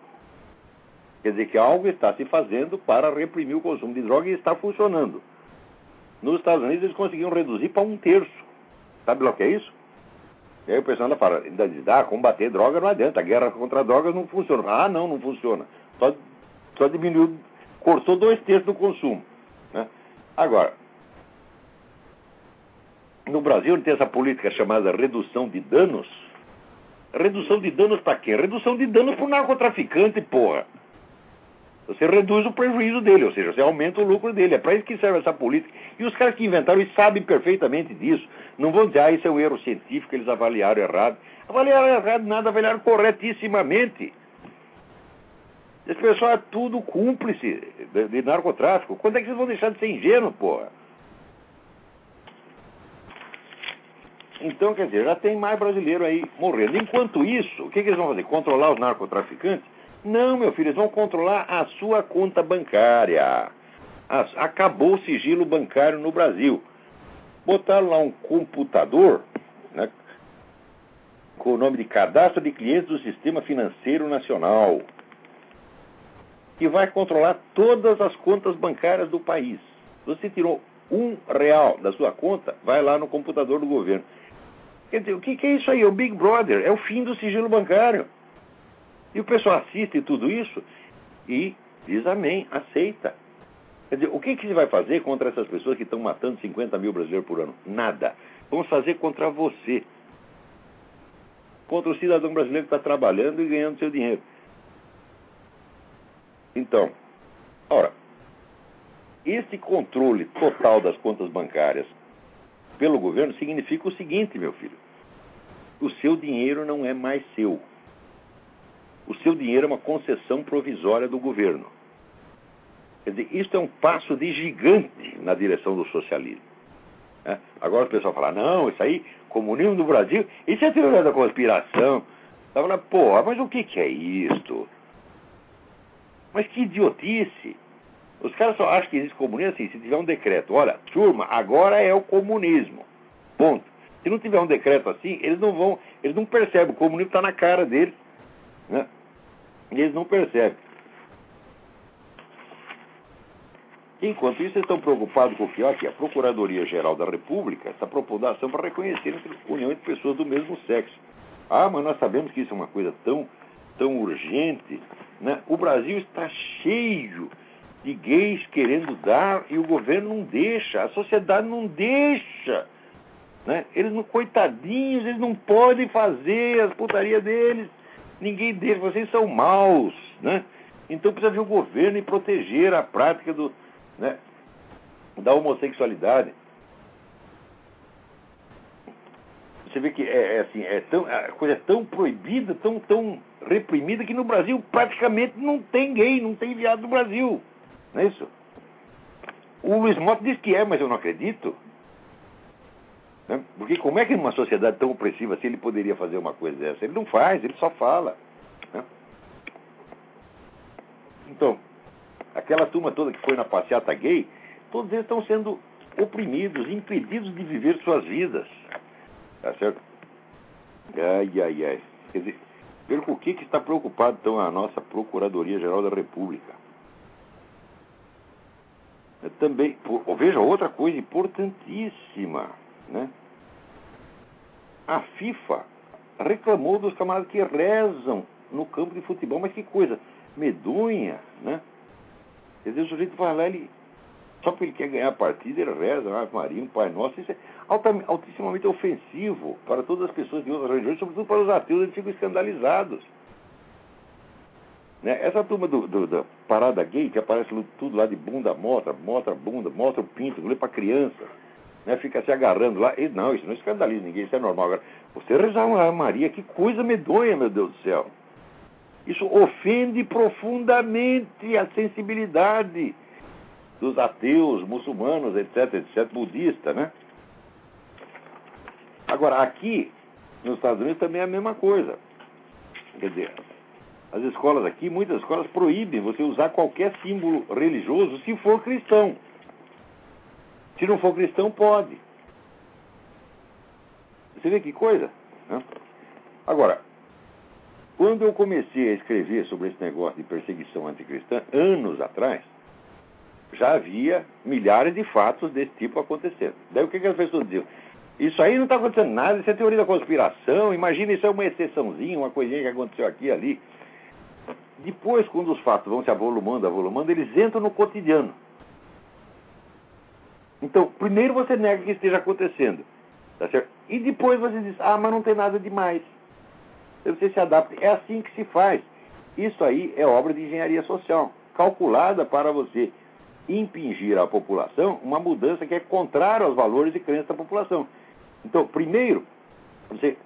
S2: Quer dizer que algo está se fazendo para reprimir o consumo de droga e está funcionando. Nos Estados Unidos eles conseguiram reduzir para um terço. Sabe o que é isso? E aí o pessoal anda para ainda diz, ah, combater droga não adianta, a guerra contra drogas não funciona. Ah, não, não funciona. Só, só diminuiu, cortou dois terços do consumo. Né? Agora, no Brasil tem essa política chamada redução de danos. Redução de danos para quê? Redução de danos para o narcotraficante, porra. Você reduz o prejuízo dele, ou seja, você aumenta o lucro dele. É para isso que serve essa política. E os caras que inventaram isso sabem perfeitamente disso. Não vão dizer, ah, isso é um erro científico, eles avaliaram errado. Avaliaram errado nada, avaliaram corretissimamente. Esse pessoal é tudo cúmplice de, de narcotráfico. Quando é que vocês vão deixar de ser ingênuos, porra? Então, quer dizer, já tem mais brasileiro aí morrendo. Enquanto isso, o que, que eles vão fazer? Controlar os narcotraficantes? Não, meu filho, eles vão controlar a sua conta bancária. Acabou o sigilo bancário no Brasil. Botaram lá um computador né, com o nome de Cadastro de Clientes do Sistema Financeiro Nacional, que vai controlar todas as contas bancárias do país. Você tirou um real da sua conta, vai lá no computador do governo. Quer dizer, o que, que é isso aí? É o Big Brother, é o fim do sigilo bancário. E o pessoal assiste tudo isso e diz amém, aceita. Quer dizer, o que, que você vai fazer contra essas pessoas que estão matando 50 mil brasileiros por ano? Nada. Vamos fazer contra você. Contra o cidadão brasileiro que está trabalhando e ganhando seu dinheiro. Então, ora, esse controle total das contas bancárias pelo governo significa o seguinte, meu filho: o seu dinheiro não é mais seu. O seu dinheiro é uma concessão provisória do governo. Quer dizer, isso é um passo de gigante na direção do socialismo. É? Agora o pessoal fala, não, isso aí, comunismo no Brasil, isso é teoria da conspiração. Tá falando, porra, mas o que, que é isto? Mas que idiotice! Os caras só acham que existe comunismo assim, se tiver um decreto. Olha, turma, agora é o comunismo. Ponto. Se não tiver um decreto assim, eles não vão, eles não percebem. O comunismo está na cara deles. Né? E eles não percebem. Enquanto isso, eles estão preocupados com o que? Aqui, a Procuradoria-Geral da República está propondo ação para reconhecer a união entre pessoas do mesmo sexo. Ah, mas nós sabemos que isso é uma coisa tão, tão urgente. Né? O Brasil está cheio de gays querendo dar e o governo não deixa, a sociedade não deixa. Né? Eles não, coitadinhos, eles não podem fazer as putarias deles. Ninguém deixa, vocês são maus. Né? Então precisa vir o governo e proteger a prática do, né, da homossexualidade. Você vê que é, é assim, é tão, a coisa é tão proibida, tão, tão reprimida que no Brasil praticamente não tem gay, não tem viado no Brasil. Não é isso? O Luiz Mota diz que é, mas eu não acredito. Né? Porque como é que numa sociedade tão opressiva assim ele poderia fazer uma coisa dessa? Ele não faz, ele só fala. Né? Então, aquela turma toda que foi na passeata gay, todos eles estão sendo oprimidos, impedidos de viver suas vidas. Tá certo? Ai, ai, ai. Quer dizer, pelo que, que está preocupado então a nossa Procuradoria-Geral da República? também, por, veja outra coisa importantíssima, né? A FIFA reclamou dos camaradas que rezam no campo de futebol, mas que coisa medonha, né? Quer dizer, o sujeito vai lá, ele, só porque ele quer ganhar a partida, ele reza, Ave Maria, um Pai Nosso, isso é altissimamente ofensivo para todas as pessoas de outras religiões, sobretudo para os ateus, eles ficam escandalizados. Né? Essa turma do, do, da parada gay, que aparece tudo lá de bunda, mostra, mostra bunda, mostra o pinto, lê para criança, né? fica se agarrando lá. E, não, isso não escandaliza ninguém, isso é normal. Agora, você rezar uma Maria, que coisa medonha, meu Deus do céu. Isso ofende profundamente a sensibilidade dos ateus, muçulmanos, etc, etc, budista, né? Agora, aqui, nos Estados Unidos também é a mesma coisa. Quer dizer, as escolas aqui, muitas escolas proíbem você usar qualquer símbolo religioso se for cristão. Se não for cristão, pode. Você vê que coisa? Né? Agora, quando eu comecei a escrever sobre esse negócio de perseguição anticristã, anos atrás, já havia milhares de fatos desse tipo acontecendo. Daí o que, que as pessoas diziam? Isso aí não está acontecendo nada, isso é teoria da conspiração, imagina isso é uma exceçãozinha, uma coisinha que aconteceu aqui e ali. Depois, quando os fatos vão se avolumando, avolumando, eles entram no cotidiano. Então, primeiro você nega que esteja acontecendo. Tá certo? E depois você diz, ah, mas não tem nada demais. Então você se adapta. É assim que se faz. Isso aí é obra de engenharia social, calculada para você impingir à população uma mudança que é contrária aos valores e crenças da população. Então, primeiro, você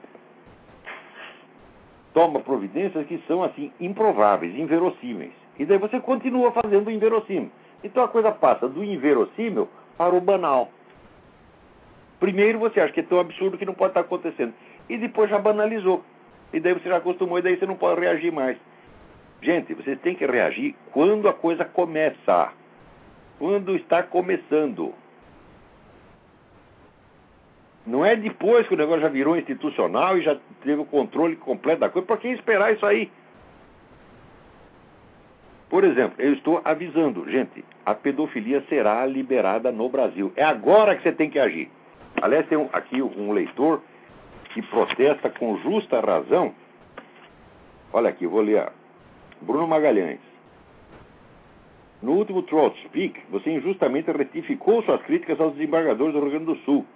S2: toma providências que são assim improváveis, inverossímeis. E daí você continua fazendo o inverossímil. Então a coisa passa do inverossímil para o banal. Primeiro você acha que é tão absurdo que não pode estar acontecendo. E depois já banalizou. E daí você já acostumou e daí você não pode reagir mais. Gente, vocês têm que reagir quando a coisa começa. Quando está começando. Não é depois que o negócio já virou institucional e já teve o controle completo da coisa. Por que esperar isso aí? Por exemplo, eu estou avisando, gente, a pedofilia será liberada no Brasil. É agora que você tem que agir. Aliás, tem um, aqui um leitor que protesta com justa razão. Olha aqui, vou ler. Bruno Magalhães. No último Trout Speak, você injustamente retificou suas críticas aos desembargadores do Rio Grande do Sul.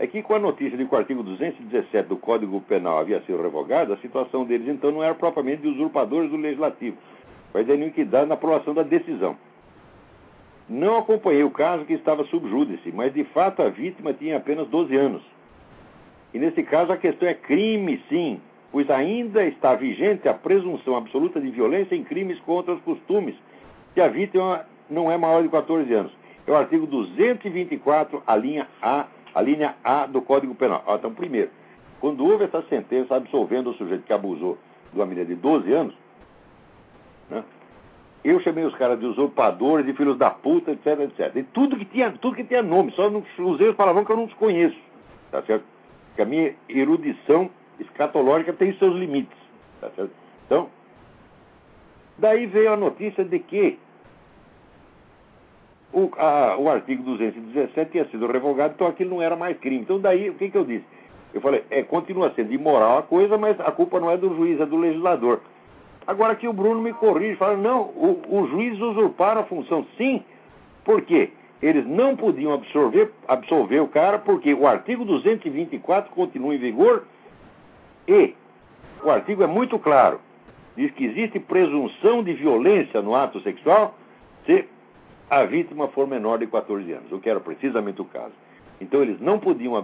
S2: É que com a notícia de que o artigo 217 do Código Penal havia sido revogado, a situação deles então não era propriamente de usurpadores do Legislativo, mas de iniquidade na aprovação da decisão. Não acompanhei o caso que estava sub júdice, mas de fato a vítima tinha apenas 12 anos. E nesse caso a questão é crime, sim, pois ainda está vigente a presunção absoluta de violência em crimes contra os costumes, se a vítima não é maior de 14 anos. É o artigo 224, a linha A a linha A do Código Penal. Então, primeiro, quando houve essa sentença absolvendo o sujeito que abusou de uma menina de 12 anos, eu chamei os caras de usurpadores, de filhos da puta, etc, etc. E tudo que tinha, tudo que tinha nome, só não usei os palavrões que eu não os conheço. Tá certo? Porque a minha erudição escatológica tem seus limites. Tá certo? Então, daí veio a notícia de que o, a, o artigo 217 tinha sido revogado, então aquilo não era mais crime. Então daí, o que, que eu disse? Eu falei, é, continua sendo imoral a coisa, mas a culpa não é do juiz, é do legislador. Agora que o Bruno me corrige, fala, não, o, o juiz usurparam a função. Sim, por quê? Eles não podiam absorver, absolver o cara, porque o artigo 224 continua em vigor e o artigo é muito claro. Diz que existe presunção de violência no ato sexual se a vítima for menor de 14 anos, o que era precisamente o caso. Então eles não podiam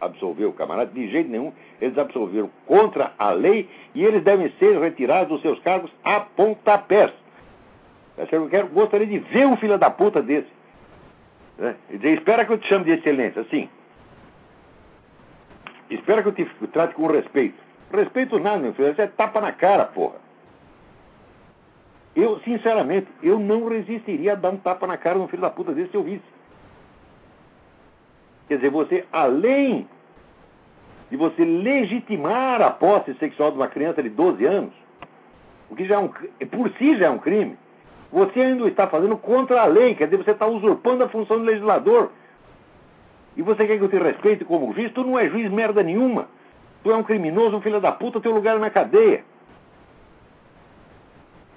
S2: absolver o camarada de jeito nenhum, eles absolveram contra a lei e eles devem ser retirados dos seus cargos a pontapés. Eu quero, gostaria de ver um filho da puta desse. Né? E dizer, espera que eu te chame de excelência, assim. Espera que eu te trate com respeito. Respeito nada, meu filho, você é tapa na cara, porra. Eu, sinceramente, eu não resistiria a dar um tapa na cara de um filho da puta desse se eu visse. Quer dizer, você, além de você legitimar a posse sexual de uma criança de 12 anos, o que já é um, por si já é um crime, você ainda está fazendo contra a lei, quer dizer, você está usurpando a função do legislador. E você quer que eu te respeite como juiz? Tu não é juiz merda nenhuma. Tu é um criminoso, um filho da puta, teu lugar é na cadeia.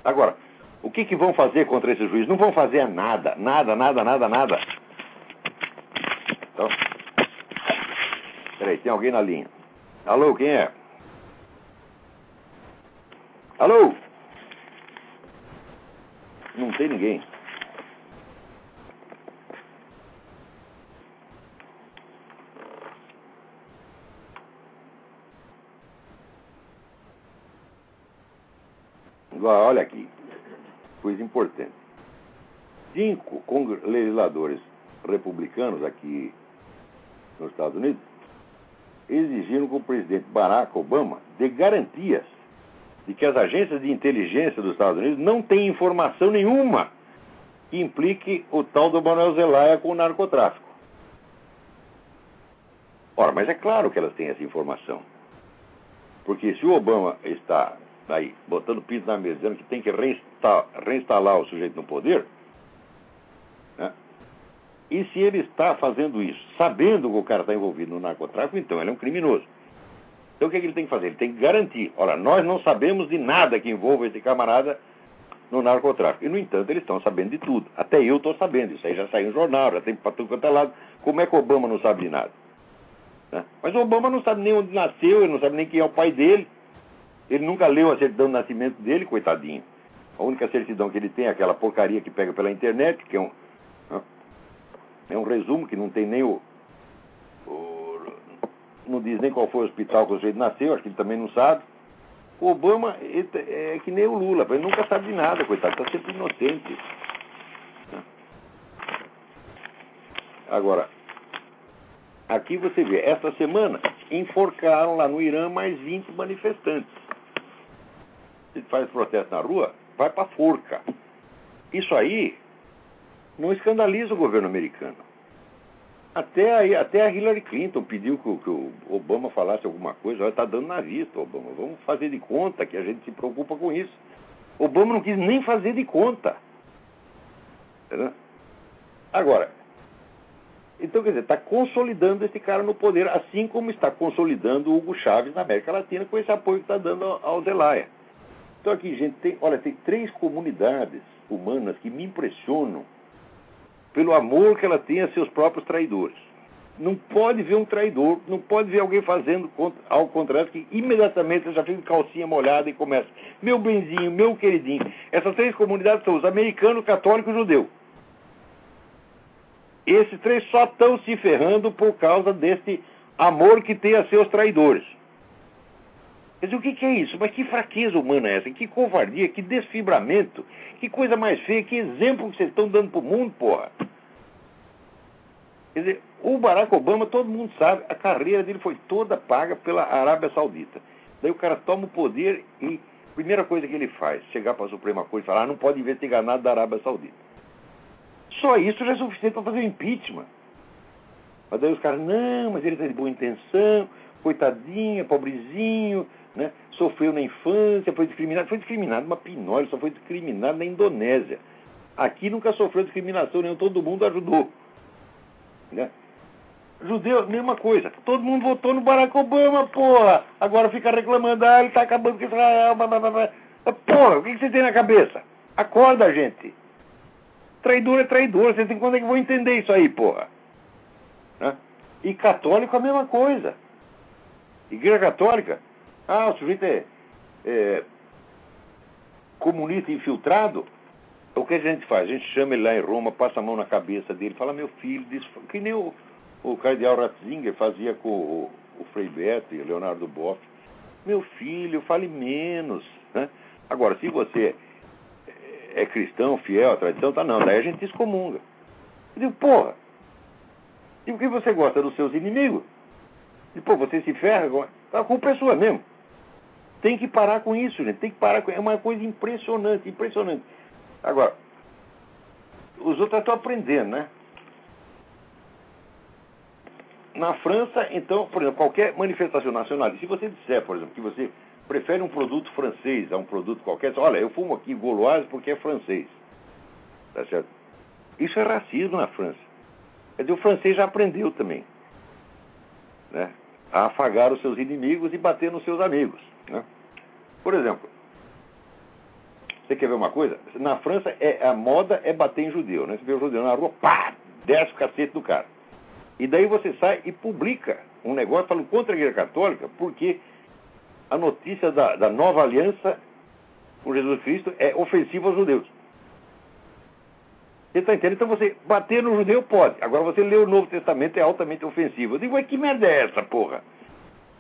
S2: Agora, o que, que vão fazer contra esse juiz? Não vão fazer nada, nada, nada, nada, nada. Então, peraí, tem alguém na linha. Alô, quem é? Alô? Não tem ninguém. Olha aqui coisa importante. Cinco legisladores republicanos aqui nos Estados Unidos exigiram que o presidente Barack Obama dê garantias de que as agências de inteligência dos Estados Unidos não têm informação nenhuma que implique o tal do Manuel Zelaya com o narcotráfico. Ora, mas é claro que elas têm essa informação. Porque se o Obama está aí botando piso na mesa, dizendo que tem que reinstalar, reinstalar o sujeito no poder? E se ele está fazendo isso sabendo que o cara está envolvido no narcotráfico, então ele é um criminoso. Então o que, é que ele tem que fazer? Ele tem que garantir: olha, nós não sabemos de nada que envolva esse camarada no narcotráfico. E, no entanto, eles estão sabendo de tudo. Até eu estou sabendo. Isso aí já saiu no jornal, já tem para tudo quanto é lado. Como é que Obama não sabe de nada? Né? Mas Obama não sabe nem onde nasceu, ele não sabe nem quem é o pai dele. Ele nunca leu a certidão de nascimento dele, coitadinho. A única certidão que ele tem é aquela porcaria que pega pela internet, que é um, é um resumo que não tem nem o, o, Não diz nem qual foi o hospital que o sujeito nasceu, acho que ele também não sabe. O Obama é que nem o Lula, ele nunca sabe de nada, coitado, está sempre inocente. Agora, aqui você vê, esta semana enforcaram lá no Irã mais 20 manifestantes. se faz protesto na rua, vai para forca. Isso aí não escandaliza o governo americano. Até, aí, até a Hillary Clinton pediu que, que o Obama falasse alguma coisa. Olha, está dando na vista, Obama. Vamos fazer de conta que a gente se preocupa com isso. Obama não quis nem fazer de conta. Agora, então, quer dizer, está consolidando esse cara no poder, assim como está consolidando o Hugo Chávez na América Latina com esse apoio que está dando ao Zelaya. Então, aqui, gente, tem, olha, tem três comunidades humanas que me impressionam pelo amor que ela tem a seus próprios traidores. Não pode ver um traidor, não pode ver alguém fazendo ao contrário, que imediatamente você já fica calcinha molhada e começa. Meu benzinho, meu queridinho. Essas três comunidades são os americanos, católico e judeu. Esses três só estão se ferrando por causa desse amor que tem a seus traidores. Quer dizer, o que, que, é isso? Mas que fraqueza humana é essa? Que covardia, que desfibramento, que coisa mais feia, que exemplo que vocês estão dando pro mundo, porra. Quer dizer, o Barack Obama, todo mundo sabe, a carreira dele foi toda paga pela Arábia Saudita. Daí o cara toma o poder e a primeira coisa que ele faz, chegar para a Suprema Corte e falar, ah, não pode investigar nada da Arábia Saudita. Só isso já é suficiente para fazer o impeachment. Mas daí os caras, não, mas ele está de boa intenção, coitadinha, pobrezinho, né? sofreu na infância, foi discriminado. Foi discriminado uma pinóia, só foi discriminado na Indonésia. Aqui nunca sofreu discriminação nenhuma, todo mundo ajudou. Né? Judeu, mesma coisa. Todo mundo votou no Barack Obama, porra. Agora fica reclamando, ah, ele está acabando com Israel. Blá, blá, blá. Porra, o que você tem na cabeça? Acorda, gente. Traidor é traidor. Vocês têm quando é que vão entender isso aí, porra? Né? E católico a mesma coisa. Igreja católica, ah, o sujeito é, é comunista infiltrado. O que a gente faz? A gente chama ele lá em Roma, passa a mão na cabeça dele, fala, meu filho, que nem o, o cardeal Ratzinger fazia com o, o Frei Beto e o Leonardo Boff. Meu filho, fale menos. Né? Agora, se você é cristão, fiel à tradição, tá não. Daí a gente excomunga. Eu digo, porra, e por que você gosta dos seus inimigos? E, pô, você se ferra, a culpa é sua mesmo. Tem que parar com isso, gente. Tem que parar com É uma coisa impressionante, impressionante. Agora, os outros estão aprendendo, né? Na França, então, por exemplo, qualquer manifestação nacional, se você disser, por exemplo, que você prefere um produto francês a um produto qualquer. Olha, eu fumo aqui Gauloise porque é francês. Tá certo? Isso é racismo na França. Quer dizer, o francês já aprendeu também. Né? A afagar os seus inimigos e bater nos seus amigos. Por exemplo, você quer ver uma coisa? Na França, é, a moda é bater em judeu. Né? Você vê o judeu na rua, pá, desce o cacete do cara. E daí você sai e publica um negócio falando contra a igreja católica, porque a notícia da, da nova aliança com Jesus Cristo é ofensiva aos judeus. Você está entendendo? Então você bater no judeu pode. Agora você lê o Novo Testamento é altamente ofensivo. Eu digo, ué, que merda é essa, porra?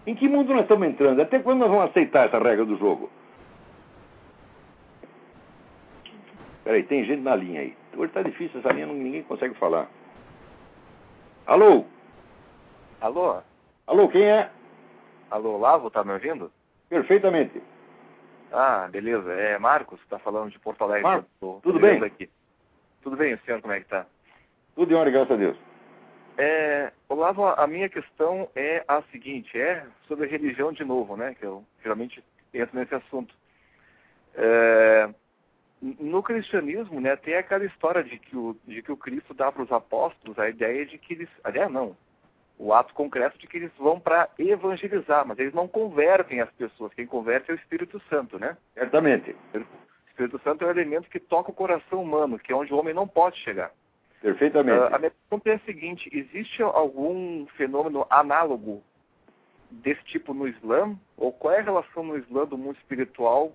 S2: Em que mundo nós estamos entrando? Até quando nós vamos aceitar essa regra do jogo? Peraí, tem gente na linha aí. Hoje está difícil essa linha, ninguém consegue falar. Alô?
S3: Alô?
S2: Alô, quem é?
S3: Alô, Lavo, tá me ouvindo?
S2: Perfeitamente.
S3: Ah, beleza. É Marcos, está falando de Porto Alegre.
S2: Marcos, tudo bem?
S3: Aqui. Tudo bem, senhor, como é que está?
S2: Tudo em ordem, graças a Deus.
S3: É, Olavo, a minha questão é a seguinte, é sobre a religião de novo, né? Que eu geralmente entro nesse assunto. É, no cristianismo, né, tem aquela história de que o, de que o Cristo dá para os apóstolos a ideia de que eles. Aliás, não o ato concreto de que eles vão para evangelizar, mas eles não convertem as pessoas. Quem converte é o Espírito Santo, né?
S2: Certamente.
S3: O Espírito Santo é um elemento que toca o coração humano, que é onde o homem não pode chegar.
S2: Perfeitamente. Uh,
S3: a minha pergunta é a seguinte: existe algum fenômeno análogo desse tipo no Islã? Ou qual é a relação no Islã do mundo espiritual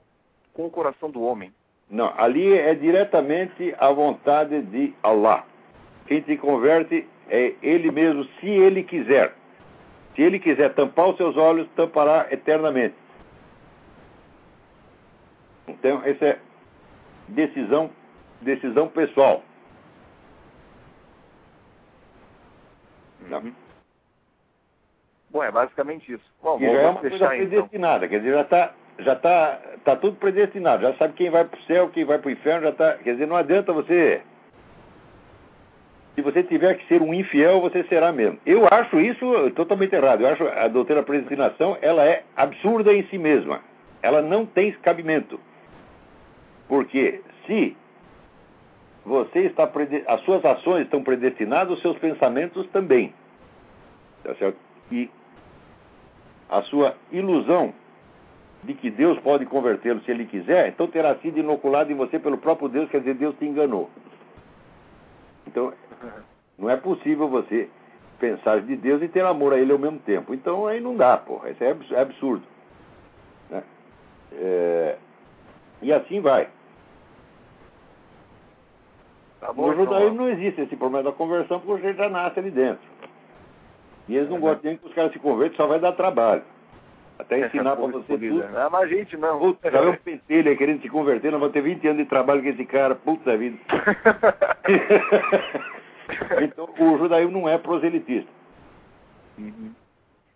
S3: com o coração do homem?
S2: Não, ali é diretamente a vontade de Allah. Quem te converte é ele mesmo, se ele quiser. Se ele quiser tampar os seus olhos, tampará eternamente. Então, essa é decisão, decisão pessoal.
S3: Uhum. Bom, é basicamente isso. Bom,
S2: e já é uma coisa predestinada, quer dizer, já está já está tá tudo predestinado, já sabe quem vai para o céu, quem vai para o inferno, já está. Quer dizer, não adianta você. Se você tiver que ser um infiel, você será mesmo. Eu acho isso totalmente errado. Eu acho a doutrina predestinação ela é absurda em si mesma. Ela não tem cabimento. Porque se você está as suas ações estão predestinadas, os seus pensamentos também. Tá certo? E a sua ilusão de que Deus pode convertê-lo se ele quiser, então terá sido inoculado em você pelo próprio Deus, quer dizer, Deus te enganou. Então, não é possível você pensar de Deus e ter amor a ele ao mesmo tempo. Então aí não dá, porra. Isso é, é absurdo. Né? É... E assim vai. Tá bom, no judaísmo então, não existe esse problema da conversão porque você já nasce ali dentro. E eles não é, gostam nem que os caras se convertam, só vai dar trabalho. Até ensinar para você tudo.
S3: Ah, mas a gente não.
S2: Puta, já é um pentelho querendo se converter, nós vamos ter 20 anos de trabalho com esse cara, puta vida. então, o judaísmo não é proselitista.
S3: Uhum.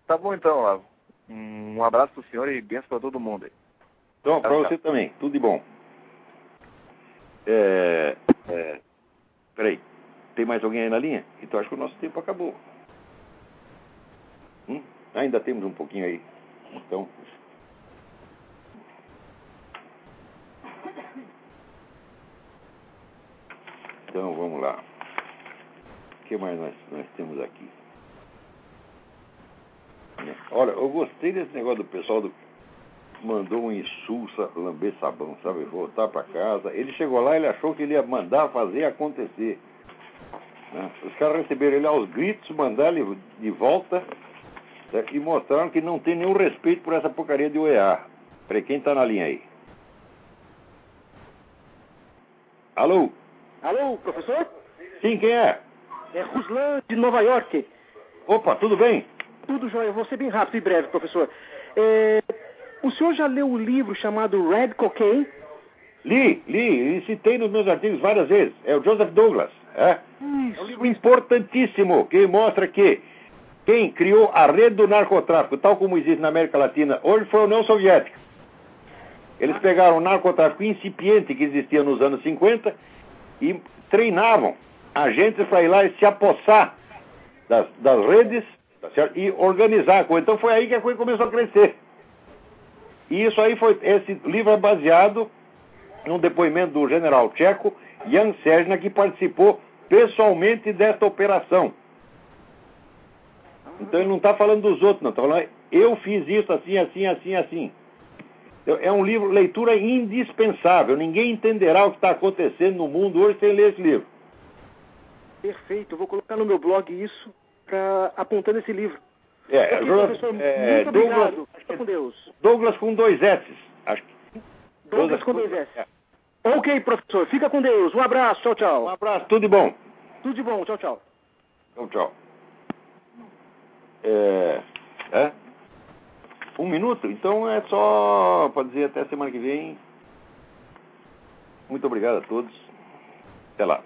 S3: Tá bom então, Lavo. Um abraço pro senhor e benção para todo mundo aí.
S2: Então, para você também, tudo de bom. É, é, peraí, tem mais alguém aí na linha? Então acho que o nosso tempo acabou. Hum? Ainda temos um pouquinho aí. Então. Então vamos lá. O que mais nós, nós temos aqui? Olha, eu gostei desse negócio do pessoal do. Mandou um insulsa lamber sabão, sabe? Voltar para casa. Ele chegou lá, ele achou que ele ia mandar fazer acontecer. Né? Os caras receberam ele aos gritos, mandaram ele de volta né, e mostraram que não tem nenhum respeito por essa porcaria de OEA. Peraí, quem está na linha aí? Alô?
S4: Alô, professor?
S2: Sim, quem é?
S4: É Ruslan, de Nova York.
S2: Opa, tudo bem?
S4: Tudo jóia. Vou ser bem rápido e breve, professor. É... O senhor já leu o livro chamado Red Cocaine?
S2: Li, li, e citei nos meus artigos várias vezes. É o Joseph Douglas. É,
S4: Isso.
S2: é um livro importantíssimo que mostra que quem criou a rede do narcotráfico, tal como existe na América Latina hoje, foi a União Soviética. Eles pegaram o narcotráfico incipiente que existia nos anos 50 e treinavam agentes para ir lá e se apossar das, das redes tá e organizar a coisa. Então foi aí que a coisa começou a crescer. E isso aí foi. Esse livro é baseado num depoimento do general tcheco Jan Sejna, que participou pessoalmente desta operação. Então ele não está falando dos outros, não. Está falando, eu fiz isso assim, assim, assim, assim. É um livro, leitura indispensável. Ninguém entenderá o que está acontecendo no mundo hoje sem ler esse livro.
S4: Perfeito. Vou colocar no meu blog isso, pra, apontando esse livro.
S2: É,
S4: okay, professor,
S2: é,
S4: muito
S2: Douglas,
S4: obrigado. Com Deus.
S2: Douglas com dois S. Acho que...
S4: Douglas, Douglas com dois S. É. Ok, professor. Fica com Deus. Um abraço. Tchau, tchau.
S2: Um abraço. Tudo de bom.
S4: Tudo de bom. Tchau, tchau.
S2: Tchau, tchau. É, é? Um minuto? Então é só para dizer até semana que vem. Muito obrigado a todos. Até lá.